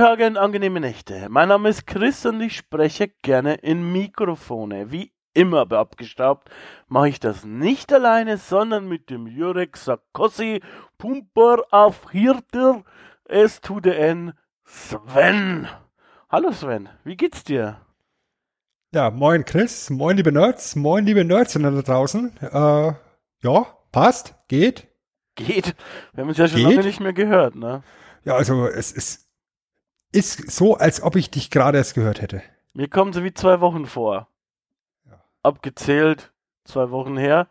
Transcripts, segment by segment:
Tage und angenehme Nächte. Mein Name ist Chris und ich spreche gerne in Mikrofone. Wie immer bei Abgestaubt mache ich das nicht alleine, sondern mit dem Jurek Sarkozy, Pumper auf Hirter, S to the N, Sven. Hallo Sven, wie geht's dir? Ja, moin Chris, moin liebe Nerds, moin liebe Nerds da draußen. Äh, ja, passt, geht. Geht. Wir haben uns ja schon Geht? lange nicht mehr gehört, ne? Ja, also es ist, ist so, als ob ich dich gerade erst gehört hätte. Mir kommen sie wie zwei Wochen vor. Ja. Abgezählt, zwei Wochen her.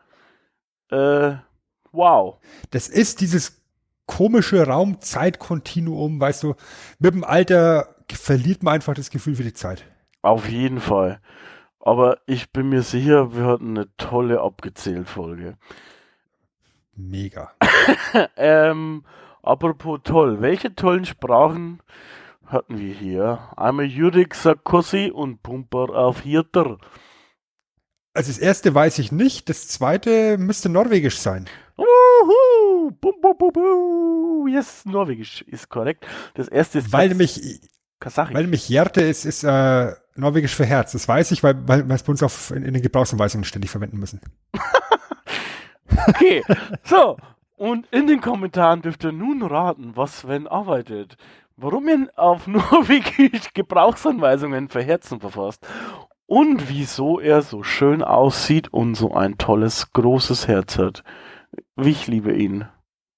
Äh, wow. Das ist dieses komische Raum-Zeit-Kontinuum, weißt du, mit dem Alter verliert man einfach das Gefühl für die Zeit. Auf jeden Fall. Aber ich bin mir sicher, wir hatten eine tolle Abgezählt-Folge. Mega. ähm, apropos toll, welche tollen Sprachen hatten wir hier? Einmal Jurek Sarkozy und Pumper auf Hirter. Also das erste weiß ich nicht, das zweite müsste norwegisch sein. Wuhu! Bum, bum, bum, bum. Yes, Norwegisch ist korrekt. Das erste ist Weil nämlich, Kasachisch. weil nämlich Jerte ist, ist äh, norwegisch für Herz. Das weiß ich, weil, weil wir es bei uns auf, in, in den Gebrauchsanweisungen ständig verwenden müssen. Okay, so. Und in den Kommentaren dürft ihr nun raten, was Sven arbeitet. Warum er auf Norwegisch Gebrauchsanweisungen für Herzen verfasst. Und wieso er so schön aussieht und so ein tolles, großes Herz hat. Ich liebe ihn.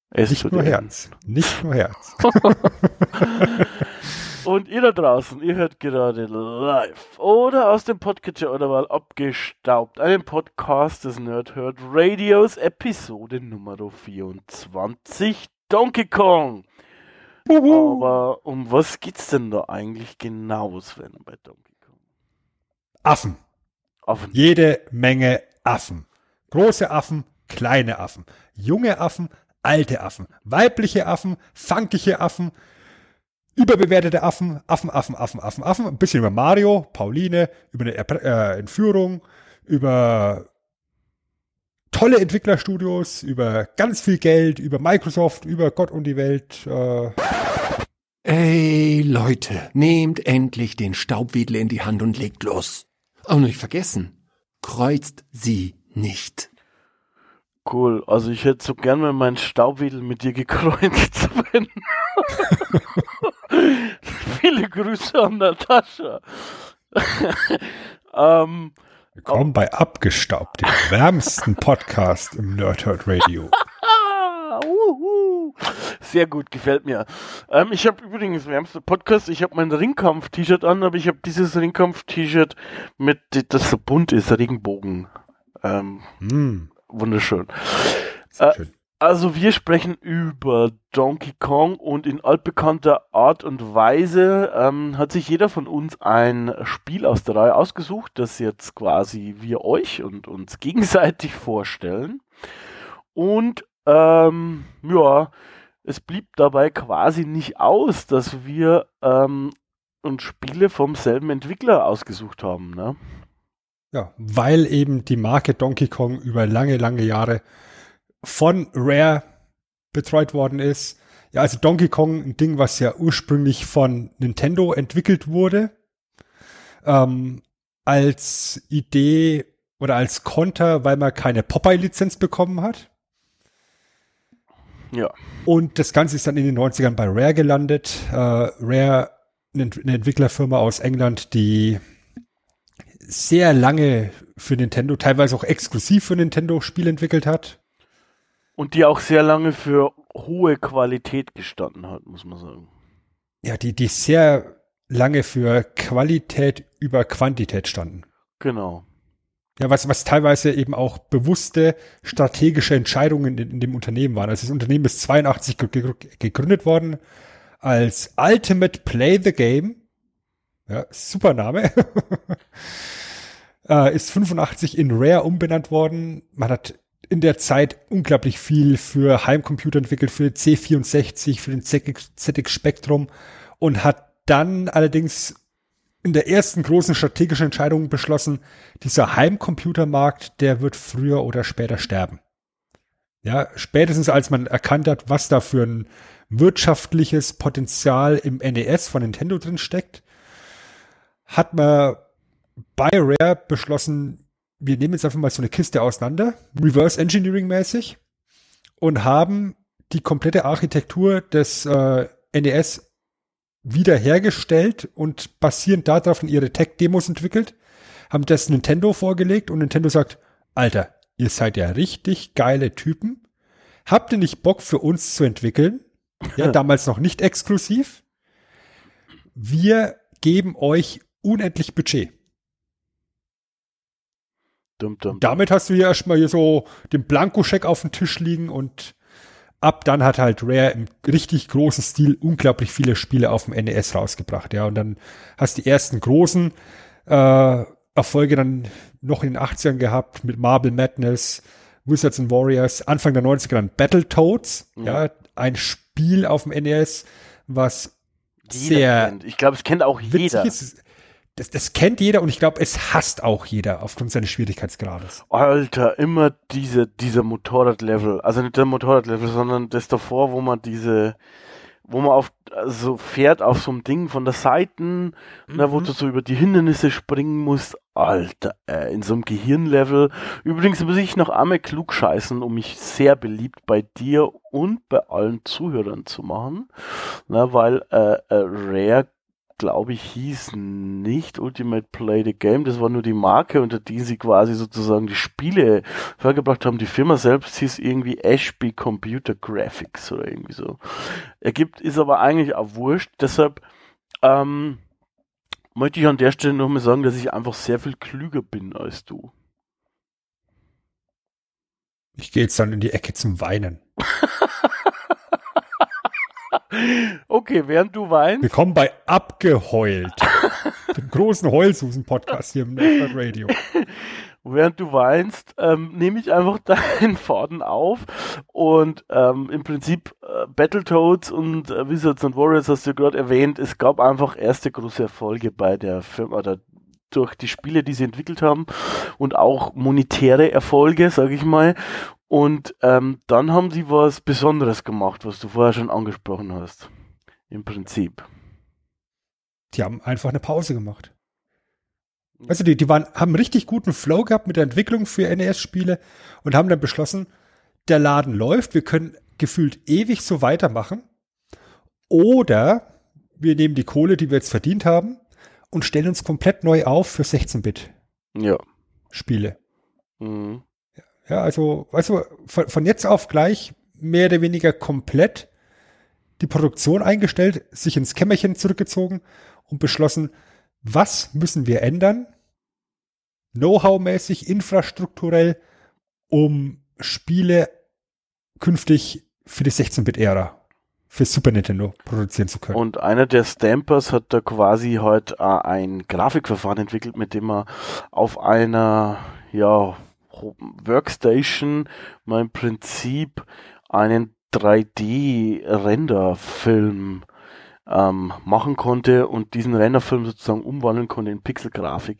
Es Nicht nur. Herz. Nicht nur Herz. Und ihr da draußen, ihr hört gerade live oder aus dem Podcatcher oder mal abgestaubt einen Podcast des Nerdherd Radios, Episode Nummer 24, Donkey Kong. Aber um was geht's denn da eigentlich genau, Sven, bei Donkey Kong? Affen. Auf Jede Menge Affen. Große Affen, kleine Affen. Junge Affen, alte Affen. Weibliche Affen, funkige Affen. Überbewertete Affen, Affen, Affen, Affen, Affen, Affen. Ein bisschen über Mario, Pauline, über eine äh, Entführung, über tolle Entwicklerstudios, über ganz viel Geld, über Microsoft, über Gott und die Welt. Äh, Ey, Leute, nehmt endlich den Staubwedel in die Hand und legt los. Oh, nicht vergessen, kreuzt sie nicht. Cool, also ich hätte so gern mal meinen Staubwedel mit dir gekreuzt, Sven. Viele Grüße an Natascha. ähm, willkommen bei Abgestaubt, dem wärmsten Podcast im Nerdhurt Radio. Sehr gut, gefällt mir. Ähm, ich habe übrigens, wärmster Podcast, ich habe mein Ringkampf-T-Shirt an, aber ich habe dieses Ringkampf-T-Shirt mit, das so bunt ist, Regenbogen. Ähm, Hm, wunderschön. Äh, schön. Also wir sprechen über Donkey Kong und in altbekannter Art und Weise ähm, hat sich jeder von uns ein Spiel aus der Reihe ausgesucht, das jetzt quasi wir euch und uns gegenseitig vorstellen. Und ähm, ja, es blieb dabei quasi nicht aus, dass wir ähm, uns Spiele vom selben Entwickler ausgesucht haben. Ne? Ja, weil eben die Marke Donkey Kong über lange, lange Jahre von Rare betreut worden ist. Ja, also Donkey Kong, ein Ding, was ja ursprünglich von Nintendo entwickelt wurde, ähm, als Idee oder als Konter, weil man keine Popeye-Lizenz bekommen hat. Ja. Und das Ganze ist dann in den 90ern bei Rare gelandet. Äh, Rare, eine, eine Entwicklerfirma aus England, die sehr lange für Nintendo, teilweise auch exklusiv für Nintendo Spiele entwickelt hat. Und die auch sehr lange für hohe Qualität gestanden hat, muss man sagen. Ja, die, die sehr lange für Qualität über Quantität standen. Genau. Ja, was, was teilweise eben auch bewusste strategische Entscheidungen in, in dem Unternehmen waren. Also das Unternehmen ist 82 ge- ge- gegründet worden als Ultimate Play the Game. Ja, super Name. äh, ist 85 in Rare umbenannt worden. Man hat in der Zeit unglaublich viel für Heimcomputer entwickelt, für C64, für den ZX Spectrum und hat dann allerdings in der ersten großen strategischen Entscheidung beschlossen, dieser Heimcomputermarkt, der wird früher oder später sterben. Ja, spätestens als man erkannt hat, was da für ein wirtschaftliches Potenzial im NES von Nintendo drin steckt, hat man bei Rare beschlossen, wir nehmen jetzt einfach mal so eine Kiste auseinander, Reverse Engineering mäßig, und haben die komplette Architektur des äh, NES wiederhergestellt und basierend darauf in ihre Tech-Demos entwickelt, haben das Nintendo vorgelegt und Nintendo sagt, Alter, ihr seid ja richtig geile Typen. Habt ihr nicht Bock für uns zu entwickeln? Ja, damals noch nicht exklusiv. Wir geben euch unendlich Budget. Dum, dum, Damit hast du ja erstmal hier so den Blankoscheck auf dem Tisch liegen und ab dann hat halt Rare im richtig großen Stil unglaublich viele Spiele auf dem NES rausgebracht, ja. Und dann hast du die ersten großen äh, Erfolge dann noch in den 80ern gehabt mit Marble Madness, Wizards and Warriors, Anfang der 90er dann Battletoads, ja, ja ein Spiel auf dem NES, was jeder sehr kennt. Ich glaube, es kennt auch jeder. Ist, das, das kennt jeder und ich glaube, es hasst auch jeder aufgrund seines Schwierigkeitsgrades. Alter, immer diese, diese Motorradlevel. Also nicht der Motorradlevel, sondern das davor, wo man diese, wo man auf also fährt auf so einem Ding von der Seiten, mhm. ne, wo du so über die Hindernisse springen musst. Alter, äh, in so einem Gehirnlevel. Übrigens muss ich noch einmal klug scheißen, um mich sehr beliebt bei dir und bei allen Zuhörern zu machen. Ne, weil äh, äh, Rare glaube ich, hieß nicht Ultimate Play the Game. Das war nur die Marke, unter die sie quasi sozusagen die Spiele vorgebracht haben. Die Firma selbst hieß irgendwie Ashby Computer Graphics oder irgendwie so. Ergibt, ist aber eigentlich auch wurscht. Deshalb, ähm, möchte ich an der Stelle nochmal sagen, dass ich einfach sehr viel klüger bin als du. Ich gehe jetzt dann in die Ecke zum Weinen. Okay, während du weinst. Willkommen bei Abgeheult. dem großen Heulsusen-Podcast hier im Network Radio. Während du weinst, ähm, nehme ich einfach deinen Faden auf und ähm, im Prinzip äh, Battletoads und äh, Wizards and Warriors hast du gerade erwähnt. Es gab einfach erste große Erfolge bei der Firma oder durch die Spiele, die sie entwickelt haben und auch monetäre Erfolge, sage ich mal. Und ähm, dann haben sie was Besonderes gemacht, was du vorher schon angesprochen hast. Im Prinzip. Die haben einfach eine Pause gemacht. Also die, die waren, haben richtig guten Flow gehabt mit der Entwicklung für NES-Spiele und haben dann beschlossen, der Laden läuft, wir können gefühlt ewig so weitermachen. Oder wir nehmen die Kohle, die wir jetzt verdient haben, und stellen uns komplett neu auf für 16-Bit-Spiele. Ja. Mhm. Ja, also, weißt du, von, von jetzt auf gleich mehr oder weniger komplett die Produktion eingestellt, sich ins Kämmerchen zurückgezogen und beschlossen, was müssen wir ändern, Know-how-mäßig, infrastrukturell, um Spiele künftig für die 16-Bit-Ära für Super Nintendo produzieren zu können. Und einer der Stampers hat da quasi heute äh, ein Grafikverfahren entwickelt, mit dem er auf einer, ja, Workstation mal im Prinzip einen 3D-Renderfilm ähm, machen konnte und diesen Renderfilm sozusagen umwandeln konnte in Pixelgrafik.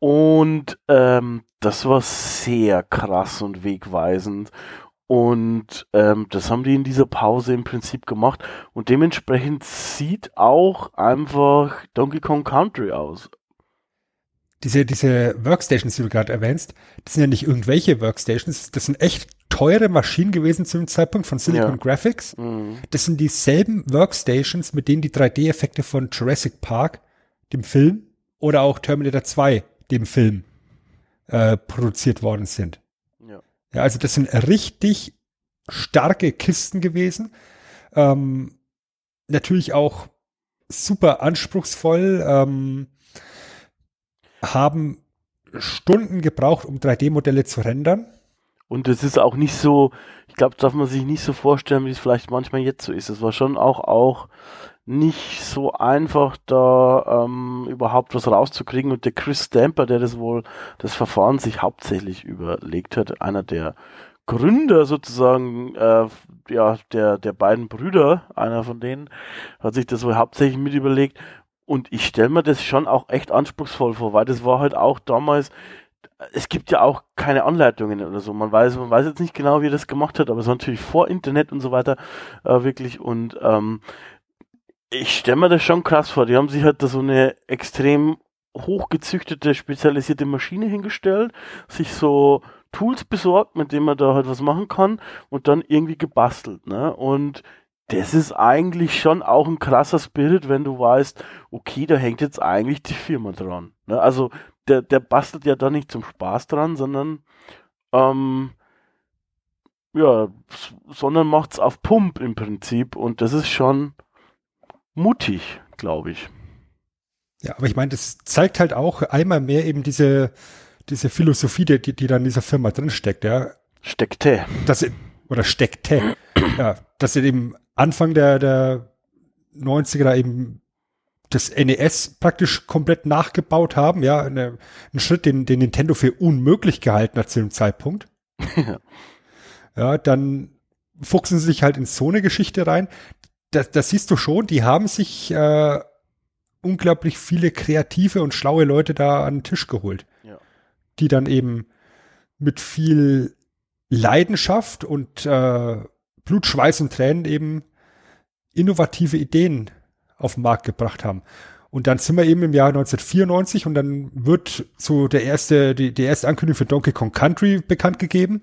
Und ähm, das war sehr krass und wegweisend. Und ähm, das haben die in dieser Pause im Prinzip gemacht. Und dementsprechend sieht auch einfach Donkey Kong Country aus diese, diese Workstations, die du gerade erwähnst, das sind ja nicht irgendwelche Workstations, das sind echt teure Maschinen gewesen zu dem Zeitpunkt von Silicon ja. Graphics. Mhm. Das sind dieselben Workstations, mit denen die 3D-Effekte von Jurassic Park, dem Film, oder auch Terminator 2, dem Film, äh, produziert worden sind. Ja. also das sind richtig starke Kisten gewesen. Ähm, natürlich auch super anspruchsvoll. Ähm, haben Stunden gebraucht, um 3D-Modelle zu rendern. Und es ist auch nicht so, ich glaube, darf man sich nicht so vorstellen, wie es vielleicht manchmal jetzt so ist. Es war schon auch, auch nicht so einfach, da ähm, überhaupt was rauszukriegen. Und der Chris Stamper, der das wohl, das Verfahren sich hauptsächlich überlegt hat, einer der Gründer sozusagen, äh, ja, der, der beiden Brüder, einer von denen, hat sich das wohl hauptsächlich mit überlegt. Und ich stelle mir das schon auch echt anspruchsvoll vor, weil das war halt auch damals, es gibt ja auch keine Anleitungen oder so. Man weiß, man weiß jetzt nicht genau, wie er das gemacht hat, aber es war natürlich vor Internet und so weiter äh, wirklich. Und ähm, ich stelle mir das schon krass vor. Die haben sich halt da so eine extrem hochgezüchtete, spezialisierte Maschine hingestellt, sich so Tools besorgt, mit denen man da halt was machen kann und dann irgendwie gebastelt. Ne? Und das ist eigentlich schon auch ein krasser Spirit, wenn du weißt, okay, da hängt jetzt eigentlich die Firma dran. Ne? Also der, der bastelt ja da nicht zum Spaß dran, sondern ähm, ja, sondern macht's auf Pump im Prinzip und das ist schon mutig, glaube ich. Ja, aber ich meine, das zeigt halt auch einmal mehr eben diese, diese Philosophie, die, die da in dieser Firma drin steckt, ja. Steckte. Dass, oder steckte. ja, dass sie eben Anfang der, der 90er da eben das NES praktisch komplett nachgebaut haben, ja, eine, ein Schritt, den, den Nintendo für unmöglich gehalten hat zu dem Zeitpunkt. ja, dann fuchsen sie sich halt in so eine Geschichte rein. Das, das siehst du schon, die haben sich äh, unglaublich viele kreative und schlaue Leute da an den Tisch geholt. Ja. Die dann eben mit viel Leidenschaft und äh, Blut, Schweiß und Tränen eben innovative Ideen auf den Markt gebracht haben. Und dann sind wir eben im Jahr 1994 und dann wird so der erste, die, die erste Ankündigung für Donkey Kong Country bekannt gegeben.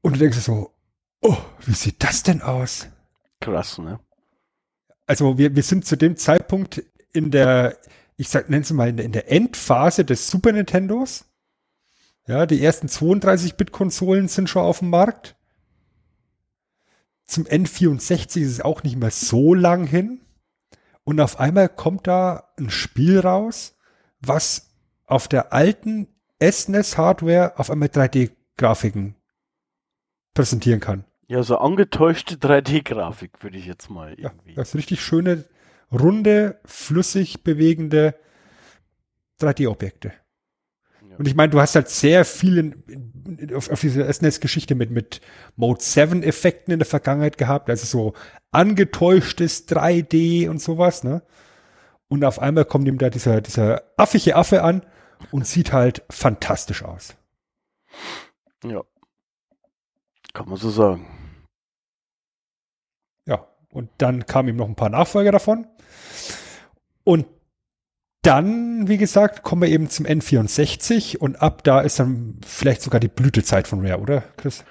Und du denkst so, oh, wie sieht das denn aus? Krass, ne? Also wir, wir sind zu dem Zeitpunkt in der, ich sag, nenn's mal, in der, in der Endphase des Super Nintendos. Ja, die ersten 32-Bit-Konsolen sind schon auf dem Markt. Zum N64 ist es auch nicht mehr so lang hin. Und auf einmal kommt da ein Spiel raus, was auf der alten SNES-Hardware auf einmal 3D-Grafiken präsentieren kann. Ja, so angetäuschte 3D-Grafik würde ich jetzt mal irgendwie. Ja, das richtig schöne, runde, flüssig bewegende 3D-Objekte. Ja. Und ich meine, du hast halt sehr viel in, in, auf, auf diese SNES-Geschichte mit, mit Mode 7-Effekten in der Vergangenheit gehabt, also so angetäuschtes 3D und sowas, ne? Und auf einmal kommt ihm da dieser, dieser affige Affe an und sieht halt fantastisch aus. Ja. Kann man so sagen. Ja, und dann kamen ihm noch ein paar Nachfolger davon. Und dann, wie gesagt, kommen wir eben zum N64 und ab da ist dann vielleicht sogar die Blütezeit von Rare, oder, Chris?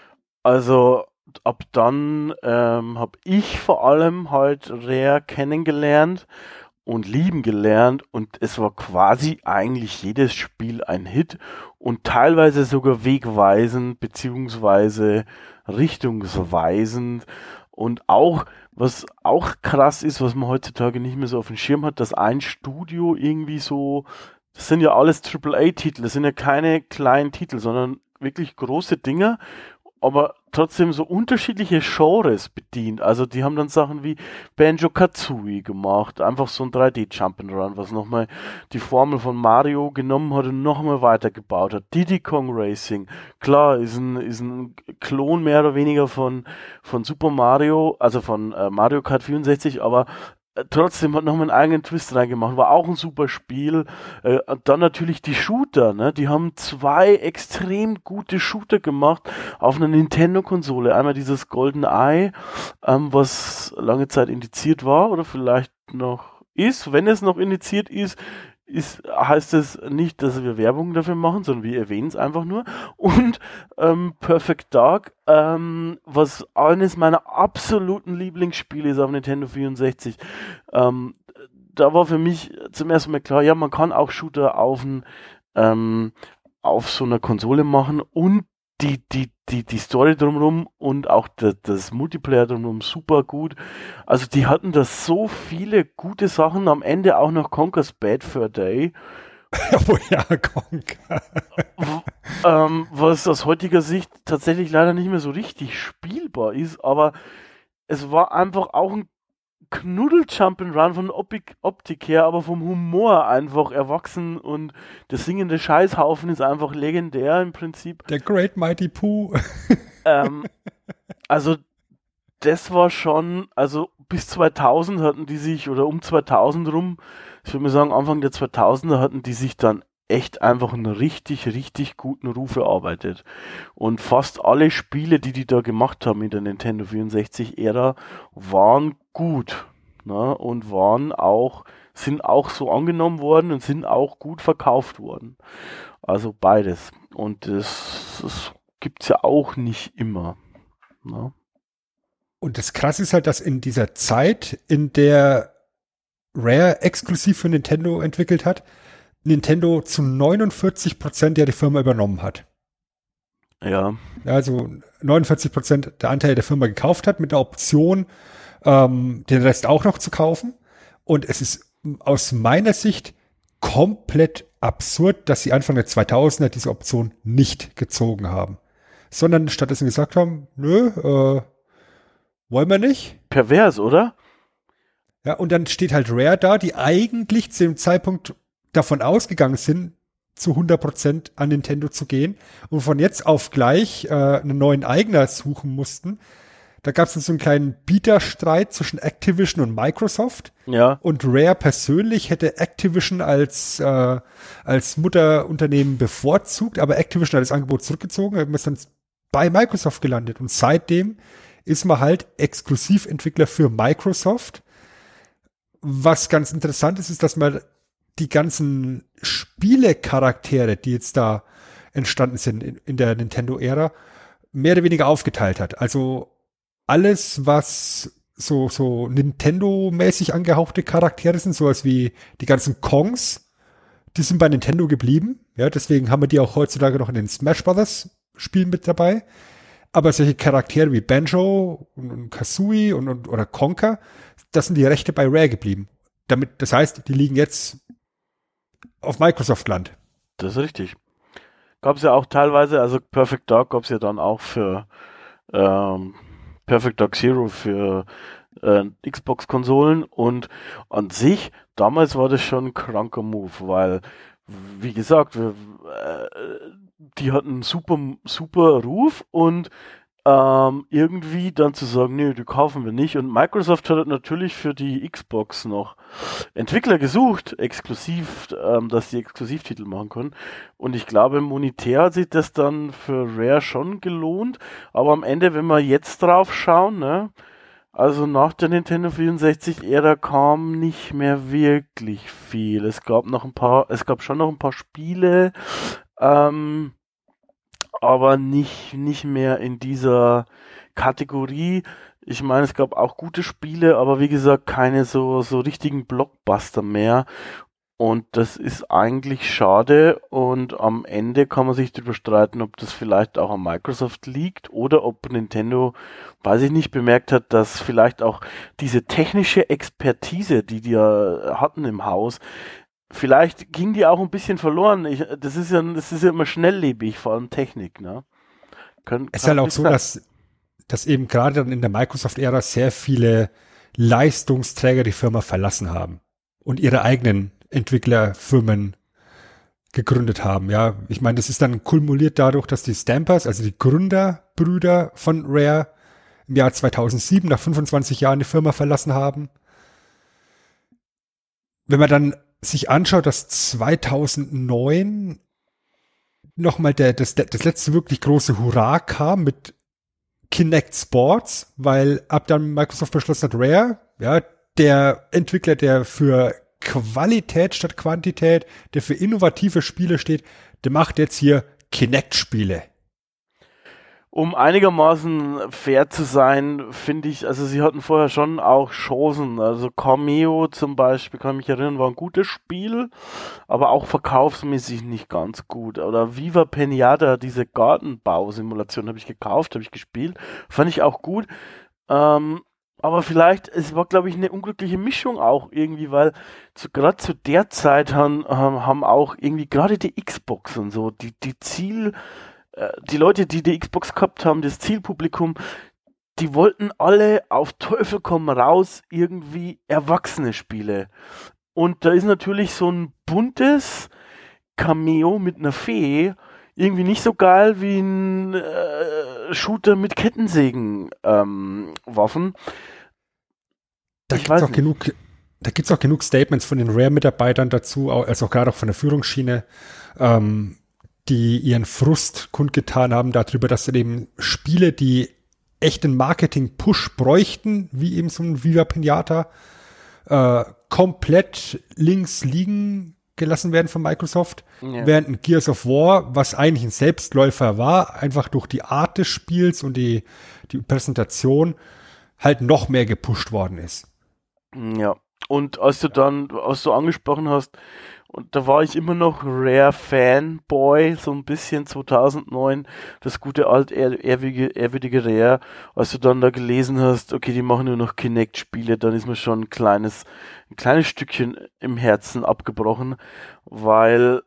Also ab dann ähm, habe ich vor allem halt Rare kennengelernt und lieben gelernt und es war quasi eigentlich jedes Spiel ein Hit und teilweise sogar wegweisend beziehungsweise richtungsweisend und auch was auch krass ist, was man heutzutage nicht mehr so auf dem Schirm hat, dass ein Studio irgendwie so, das sind ja alles AAA-Titel, das sind ja keine kleinen Titel, sondern wirklich große Dinger, aber trotzdem so unterschiedliche Genres bedient. Also die haben dann Sachen wie Banjo Kazooie gemacht, einfach so ein 3D Jump'n'Run, was nochmal die Formel von Mario genommen hat und nochmal weitergebaut hat. Diddy Kong Racing, klar, ist ein, ist ein Klon mehr oder weniger von, von Super Mario, also von äh, Mario Kart 64, aber trotzdem hat noch einen eigenen Twist reingemacht. War auch ein super Spiel. Äh, dann natürlich die Shooter, ne? Die haben zwei extrem gute Shooter gemacht auf einer Nintendo-Konsole. Einmal dieses Golden Eye, ähm, was lange Zeit indiziert war oder vielleicht noch ist. Wenn es noch indiziert ist, ist, heißt es nicht, dass wir Werbung dafür machen, sondern wir erwähnen es einfach nur. Und ähm, Perfect Dark, ähm, was eines meiner absoluten Lieblingsspiele ist auf Nintendo 64. Ähm, da war für mich zum ersten Mal klar, ja, man kann auch Shooter auf, ähm, auf so einer Konsole machen und die, die, die, die Story drumherum und auch das, das Multiplayer drumherum super gut. Also die hatten da so viele gute Sachen, am Ende auch noch Conker's Bad Fur Day. oh ja, Conker. ähm, was aus heutiger Sicht tatsächlich leider nicht mehr so richtig spielbar ist, aber es war einfach auch ein Knuddel Jump'n'Run von Optik, Optik her, aber vom Humor einfach erwachsen und der singende Scheißhaufen ist einfach legendär im Prinzip. Der Great Mighty Pooh. Ähm, also das war schon, also bis 2000 hatten die sich, oder um 2000 rum, ich würde mal sagen, Anfang der 2000er hatten die sich dann echt einfach einen richtig, richtig guten Ruf erarbeitet. Und fast alle Spiele, die die da gemacht haben in der Nintendo 64-Ära, waren gut. Ne? Und waren auch, sind auch so angenommen worden und sind auch gut verkauft worden. Also beides. Und das, das gibt's ja auch nicht immer. Ne? Und das Krasse ist halt, dass in dieser Zeit, in der Rare exklusiv für Nintendo entwickelt hat, Nintendo zu 49 Prozent ja die Firma übernommen hat. Ja. Also 49 Prozent der Anteile der Firma gekauft hat mit der Option, ähm, den Rest auch noch zu kaufen. Und es ist aus meiner Sicht komplett absurd, dass sie Anfang der 2000er diese Option nicht gezogen haben, sondern stattdessen gesagt haben, nö, äh, wollen wir nicht. Pervers, oder? Ja, und dann steht halt Rare da, die eigentlich zu dem Zeitpunkt davon ausgegangen sind, zu 100% an Nintendo zu gehen und von jetzt auf gleich äh, einen neuen Eigner suchen mussten. Da gab es so einen kleinen Bieterstreit zwischen Activision und Microsoft. Ja. Und Rare persönlich hätte Activision als, äh, als Mutterunternehmen bevorzugt, aber Activision hat das Angebot zurückgezogen, man ist dann bei Microsoft gelandet. Und seitdem ist man halt Exklusiventwickler für Microsoft. Was ganz interessant ist, ist, dass man die ganzen Spielecharaktere, die jetzt da entstanden sind in, in der Nintendo-Ära, mehr oder weniger aufgeteilt hat. Also alles, was so, so Nintendo-mäßig angehauchte Charaktere sind, sowas wie die ganzen Kongs, die sind bei Nintendo geblieben. Ja, deswegen haben wir die auch heutzutage noch in den Smash Brothers Spielen mit dabei. Aber solche Charaktere wie Banjo und, und Kazooie und, und, oder Conker, das sind die Rechte bei Rare geblieben. Damit, das heißt, die liegen jetzt auf Microsoft-Land. Das ist richtig. Gab es ja auch teilweise, also Perfect Dark gab es ja dann auch für ähm, Perfect Dark Zero für äh, Xbox-Konsolen. Und an sich, damals war das schon ein kranker Move, weil, wie gesagt, wir, äh, die hatten super, super Ruf und ähm, irgendwie dann zu sagen, nee, die kaufen wir nicht. Und Microsoft hat natürlich für die Xbox noch Entwickler gesucht, exklusiv, ähm, dass die Exklusivtitel machen können. Und ich glaube, monetär hat sich das dann für Rare schon gelohnt. Aber am Ende, wenn wir jetzt drauf schauen, ne, also nach der Nintendo 64-Ära kam nicht mehr wirklich viel. Es gab noch ein paar, es gab schon noch ein paar Spiele, ähm, aber nicht, nicht mehr in dieser Kategorie. Ich meine, es gab auch gute Spiele, aber wie gesagt, keine so, so richtigen Blockbuster mehr. Und das ist eigentlich schade. Und am Ende kann man sich darüber streiten, ob das vielleicht auch an Microsoft liegt oder ob Nintendo, weiß ich nicht, bemerkt hat, dass vielleicht auch diese technische Expertise, die die ja hatten im Haus, vielleicht ging die auch ein bisschen verloren. Ich, das ist ja, das ist ja immer schnelllebig, vor allem Technik, ne? Kann, es ist halt auch so, dass, dass eben gerade dann in der Microsoft-Ära sehr viele Leistungsträger die Firma verlassen haben und ihre eigenen Entwicklerfirmen gegründet haben. Ja, ich meine, das ist dann kumuliert dadurch, dass die Stampers, also die Gründerbrüder von Rare, im Jahr 2007 nach 25 Jahren die Firma verlassen haben. Wenn man dann sich anschaut, dass 2009 nochmal der, das, das letzte wirklich große Hurra kam mit Kinect Sports, weil ab dann Microsoft beschlossen hat, Rare, ja, der Entwickler, der für Qualität statt Quantität, der für innovative Spiele steht, der macht jetzt hier Kinect-Spiele um einigermaßen fair zu sein, finde ich, also sie hatten vorher schon auch Chancen. Also Cameo zum Beispiel, kann mich erinnern, war ein gutes Spiel, aber auch verkaufsmäßig nicht ganz gut. Oder Viva Pinata, diese Gartenbausimulation habe ich gekauft, habe ich gespielt, fand ich auch gut. Ähm, aber vielleicht, es war, glaube ich, eine unglückliche Mischung auch irgendwie, weil zu, gerade zu der Zeit haben, haben auch irgendwie gerade die Xbox und so, die, die Ziel, die Leute, die die Xbox gehabt haben, das Zielpublikum, die wollten alle auf Teufel komm raus irgendwie erwachsene Spiele. Und da ist natürlich so ein buntes Cameo mit einer Fee irgendwie nicht so geil wie ein äh, Shooter mit Kettensägen ähm. Da gibt es auch genug, da auch genug Statements von den Rare-Mitarbeitern dazu, also auch gerade auch von der Führungsschiene, ähm, die ihren Frust kundgetan haben darüber, dass eben Spiele, die echten Marketing-Push bräuchten, wie eben so ein Viva Pinata, äh, komplett links liegen gelassen werden von Microsoft, ja. während ein Gears of War, was eigentlich ein Selbstläufer war, einfach durch die Art des Spiels und die, die Präsentation halt noch mehr gepusht worden ist. Ja, und als du dann, als du angesprochen hast, und da war ich immer noch Rare Fanboy, so ein bisschen 2009, das gute alt ehrwürdige, Rare. Als du dann da gelesen hast, okay, die machen nur noch Kinect-Spiele, dann ist mir schon ein kleines, ein kleines Stückchen im Herzen abgebrochen, weil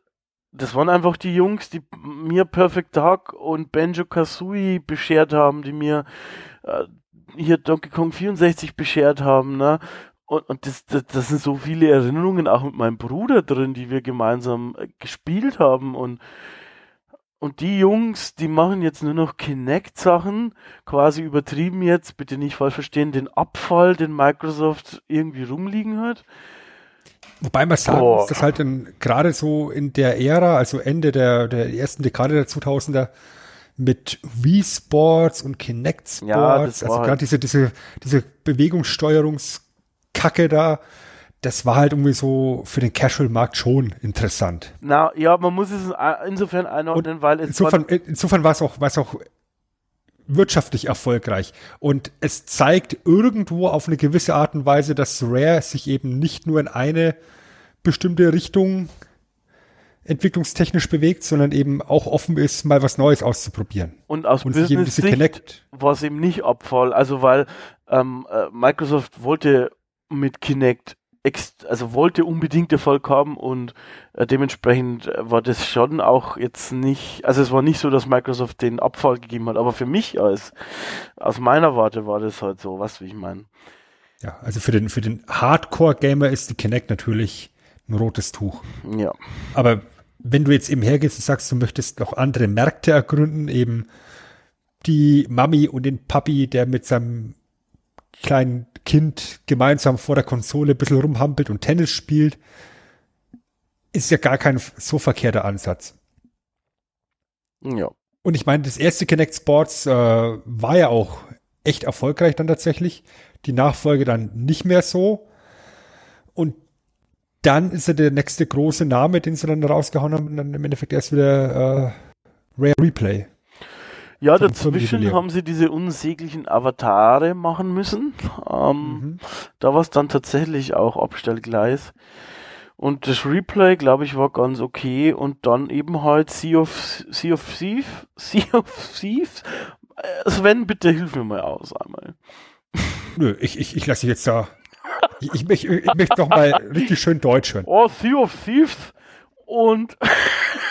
das waren einfach die Jungs, die mir Perfect Dark und Banjo Kazooie beschert haben, die mir äh, hier Donkey Kong 64 beschert haben, ne? Und, und das, das, das sind so viele Erinnerungen auch mit meinem Bruder drin, die wir gemeinsam äh, gespielt haben. Und, und die Jungs, die machen jetzt nur noch Kinect-Sachen, quasi übertrieben jetzt, bitte nicht falsch verstehen, den Abfall, den Microsoft irgendwie rumliegen hat. Wobei man sagen muss, dass halt gerade so in der Ära, also Ende der, der ersten Dekade der 2000er, mit Wii Sports und Kinect Sports, ja, also gerade halt diese, diese, diese Bewegungssteuerungs- Kacke da, das war halt irgendwie so für den Casual-Markt schon interessant. Na ja, man muss es insofern einordnen, Und weil es. Insofern, insofern war es auch, war es auch wirtschaftlich erfolgreich. Und es zeigt irgendwo auf eine gewisse Art und Weise, dass Rare sich eben nicht nur in eine bestimmte Richtung entwicklungstechnisch bewegt, sondern eben auch offen ist, mal was Neues auszuprobieren. Und aus und Business-Sicht war es eben nicht Abfall. Also weil ähm, äh, Microsoft wollte mit Kinect also wollte unbedingt Erfolg haben und äh, dementsprechend äh, war das schon auch jetzt nicht, also es war nicht so, dass Microsoft den Abfall gegeben hat, aber für mich als aus meiner Warte war das halt so, was wie ich meine. Ja, also für den für den Hardcore Gamer ist die Kinect natürlich ein rotes Tuch. Ja. Aber wenn du jetzt eben hergehst und sagst, du möchtest noch andere Märkte ergründen, eben die Mami und den Papi, der mit seinem kleinen Kind gemeinsam vor der Konsole ein bisschen rumhampelt und Tennis spielt, ist ja gar kein so verkehrter Ansatz. Ja. Und ich meine, das erste Kinect Sports äh, war ja auch echt erfolgreich dann tatsächlich. Die Nachfolge dann nicht mehr so. Und dann ist er der nächste große Name, den sie dann rausgehauen haben, dann im Endeffekt erst wieder äh, Rare Replay. Ja, dazwischen haben sie diese unsäglichen Avatare machen müssen. Ähm, mhm. Da war es dann tatsächlich auch Abstellgleis. Und das Replay, glaube ich, war ganz okay. Und dann eben halt Sea of, sea of Thieves. Sea of Thieves? Äh, Sven, bitte hilf mir mal aus einmal. Nö, ich, ich, ich lasse dich jetzt da. Ich, ich, ich, ich möchte doch mal richtig schön Deutsch hören. Oh, Sea of Thieves. Und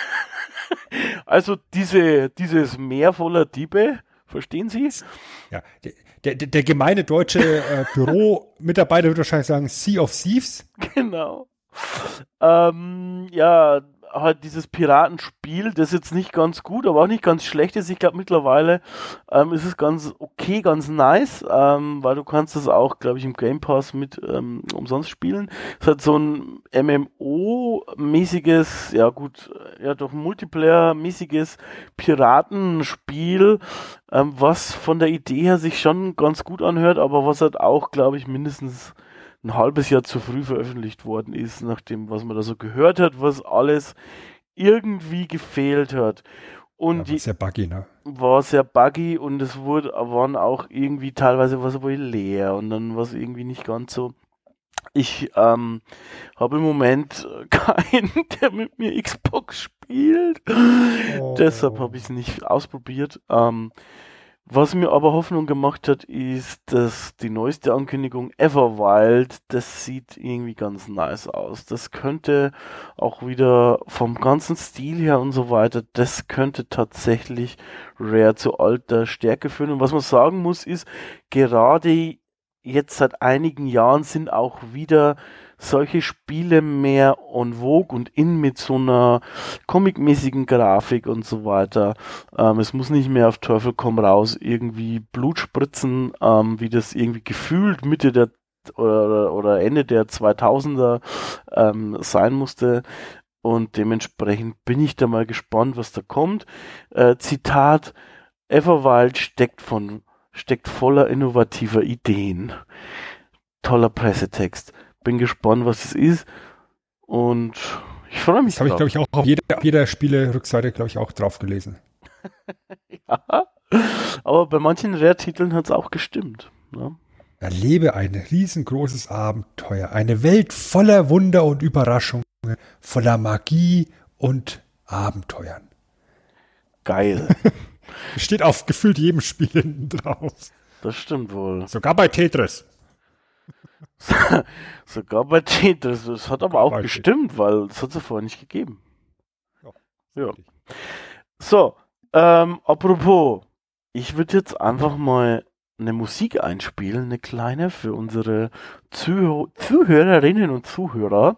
also diese, dieses Meer voller Diebe, verstehen Sie? Ja, der, der, der gemeine deutsche äh, Büromitarbeiter würde wahrscheinlich sagen Sea of Thieves. Genau. Ähm, ja, halt dieses Piratenspiel, das jetzt nicht ganz gut, aber auch nicht ganz schlecht ist. Ich glaube mittlerweile ähm, ist es ganz okay, ganz nice, ähm, weil du kannst das auch, glaube ich, im Game Pass mit ähm, umsonst spielen. Es hat so ein MMO-mäßiges, ja gut, ja doch Multiplayer-mäßiges Piratenspiel, ähm, was von der Idee her sich schon ganz gut anhört, aber was halt auch, glaube ich, mindestens ein halbes Jahr zu früh veröffentlicht worden ist, nachdem, was man da so gehört hat, was alles irgendwie gefehlt hat. Und ja, die sehr buggy, ne? War sehr buggy und es wurde, waren auch irgendwie teilweise was wohl leer und dann war es irgendwie nicht ganz so. Ich ähm, habe im Moment keinen, der mit mir Xbox spielt. Oh. Deshalb habe ich es nicht ausprobiert. Ähm, Was mir aber Hoffnung gemacht hat, ist, dass die neueste Ankündigung Everwild, das sieht irgendwie ganz nice aus. Das könnte auch wieder vom ganzen Stil her und so weiter, das könnte tatsächlich Rare zu alter Stärke führen. Und was man sagen muss, ist, gerade jetzt seit einigen Jahren sind auch wieder solche Spiele mehr en vogue und in mit so einer comicmäßigen Grafik und so weiter. Ähm, es muss nicht mehr auf Teufel komm raus irgendwie Blut spritzen, ähm, wie das irgendwie gefühlt Mitte der oder, oder Ende der 2000er ähm, sein musste. Und dementsprechend bin ich da mal gespannt, was da kommt. Äh, Zitat, Everwild steckt von, steckt voller innovativer Ideen. Toller Pressetext bin gespannt, was es ist. Und ich freue mich. Das habe ich, glaube ich, auch auf jeder, jeder Spiele-Rückseite, glaube ich, auch drauf gelesen. ja, aber bei manchen Rare-Titeln hat es auch gestimmt. Ne? Erlebe ein riesengroßes Abenteuer, eine Welt voller Wunder und Überraschungen, voller Magie und Abenteuern. Geil. Steht auf gefühlt jedem Spiel hinten drauf. Das stimmt wohl. Sogar bei Tetris. Sogar bei Tetris. Das hat aber auch gestimmt, weil das hat es vorher nicht gegeben. Ja. So, ähm, apropos, ich würde jetzt einfach mal eine Musik einspielen, eine kleine für unsere Zuh Zuhörerinnen und Zuhörer.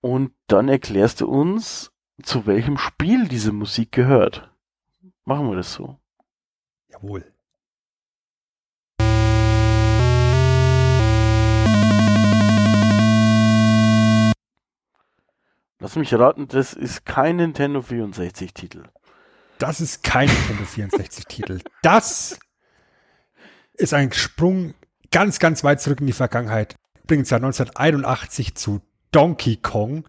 Und dann erklärst du uns, zu welchem Spiel diese Musik gehört. Machen wir das so. Jawohl. Lass mich raten, das ist kein Nintendo 64-Titel. Das ist kein Nintendo 64-Titel. Das ist ein Sprung ganz, ganz weit zurück in die Vergangenheit. Übrigens ja 1981 zu Donkey Kong,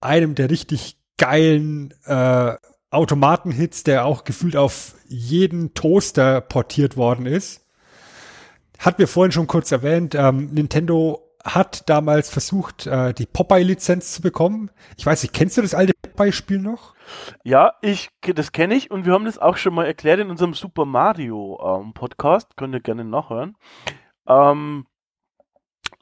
einem der richtig geilen äh, Automatenhits, der auch gefühlt auf jeden Toaster portiert worden ist. Hat wir vorhin schon kurz erwähnt, ähm, Nintendo hat damals versucht, äh, die Popeye-Lizenz zu bekommen. Ich weiß nicht, kennst du das alte Popeye-Spiel noch? Ja, ich, das kenne ich und wir haben das auch schon mal erklärt in unserem Super Mario ähm, Podcast. Könnt ihr gerne nachhören. Ähm,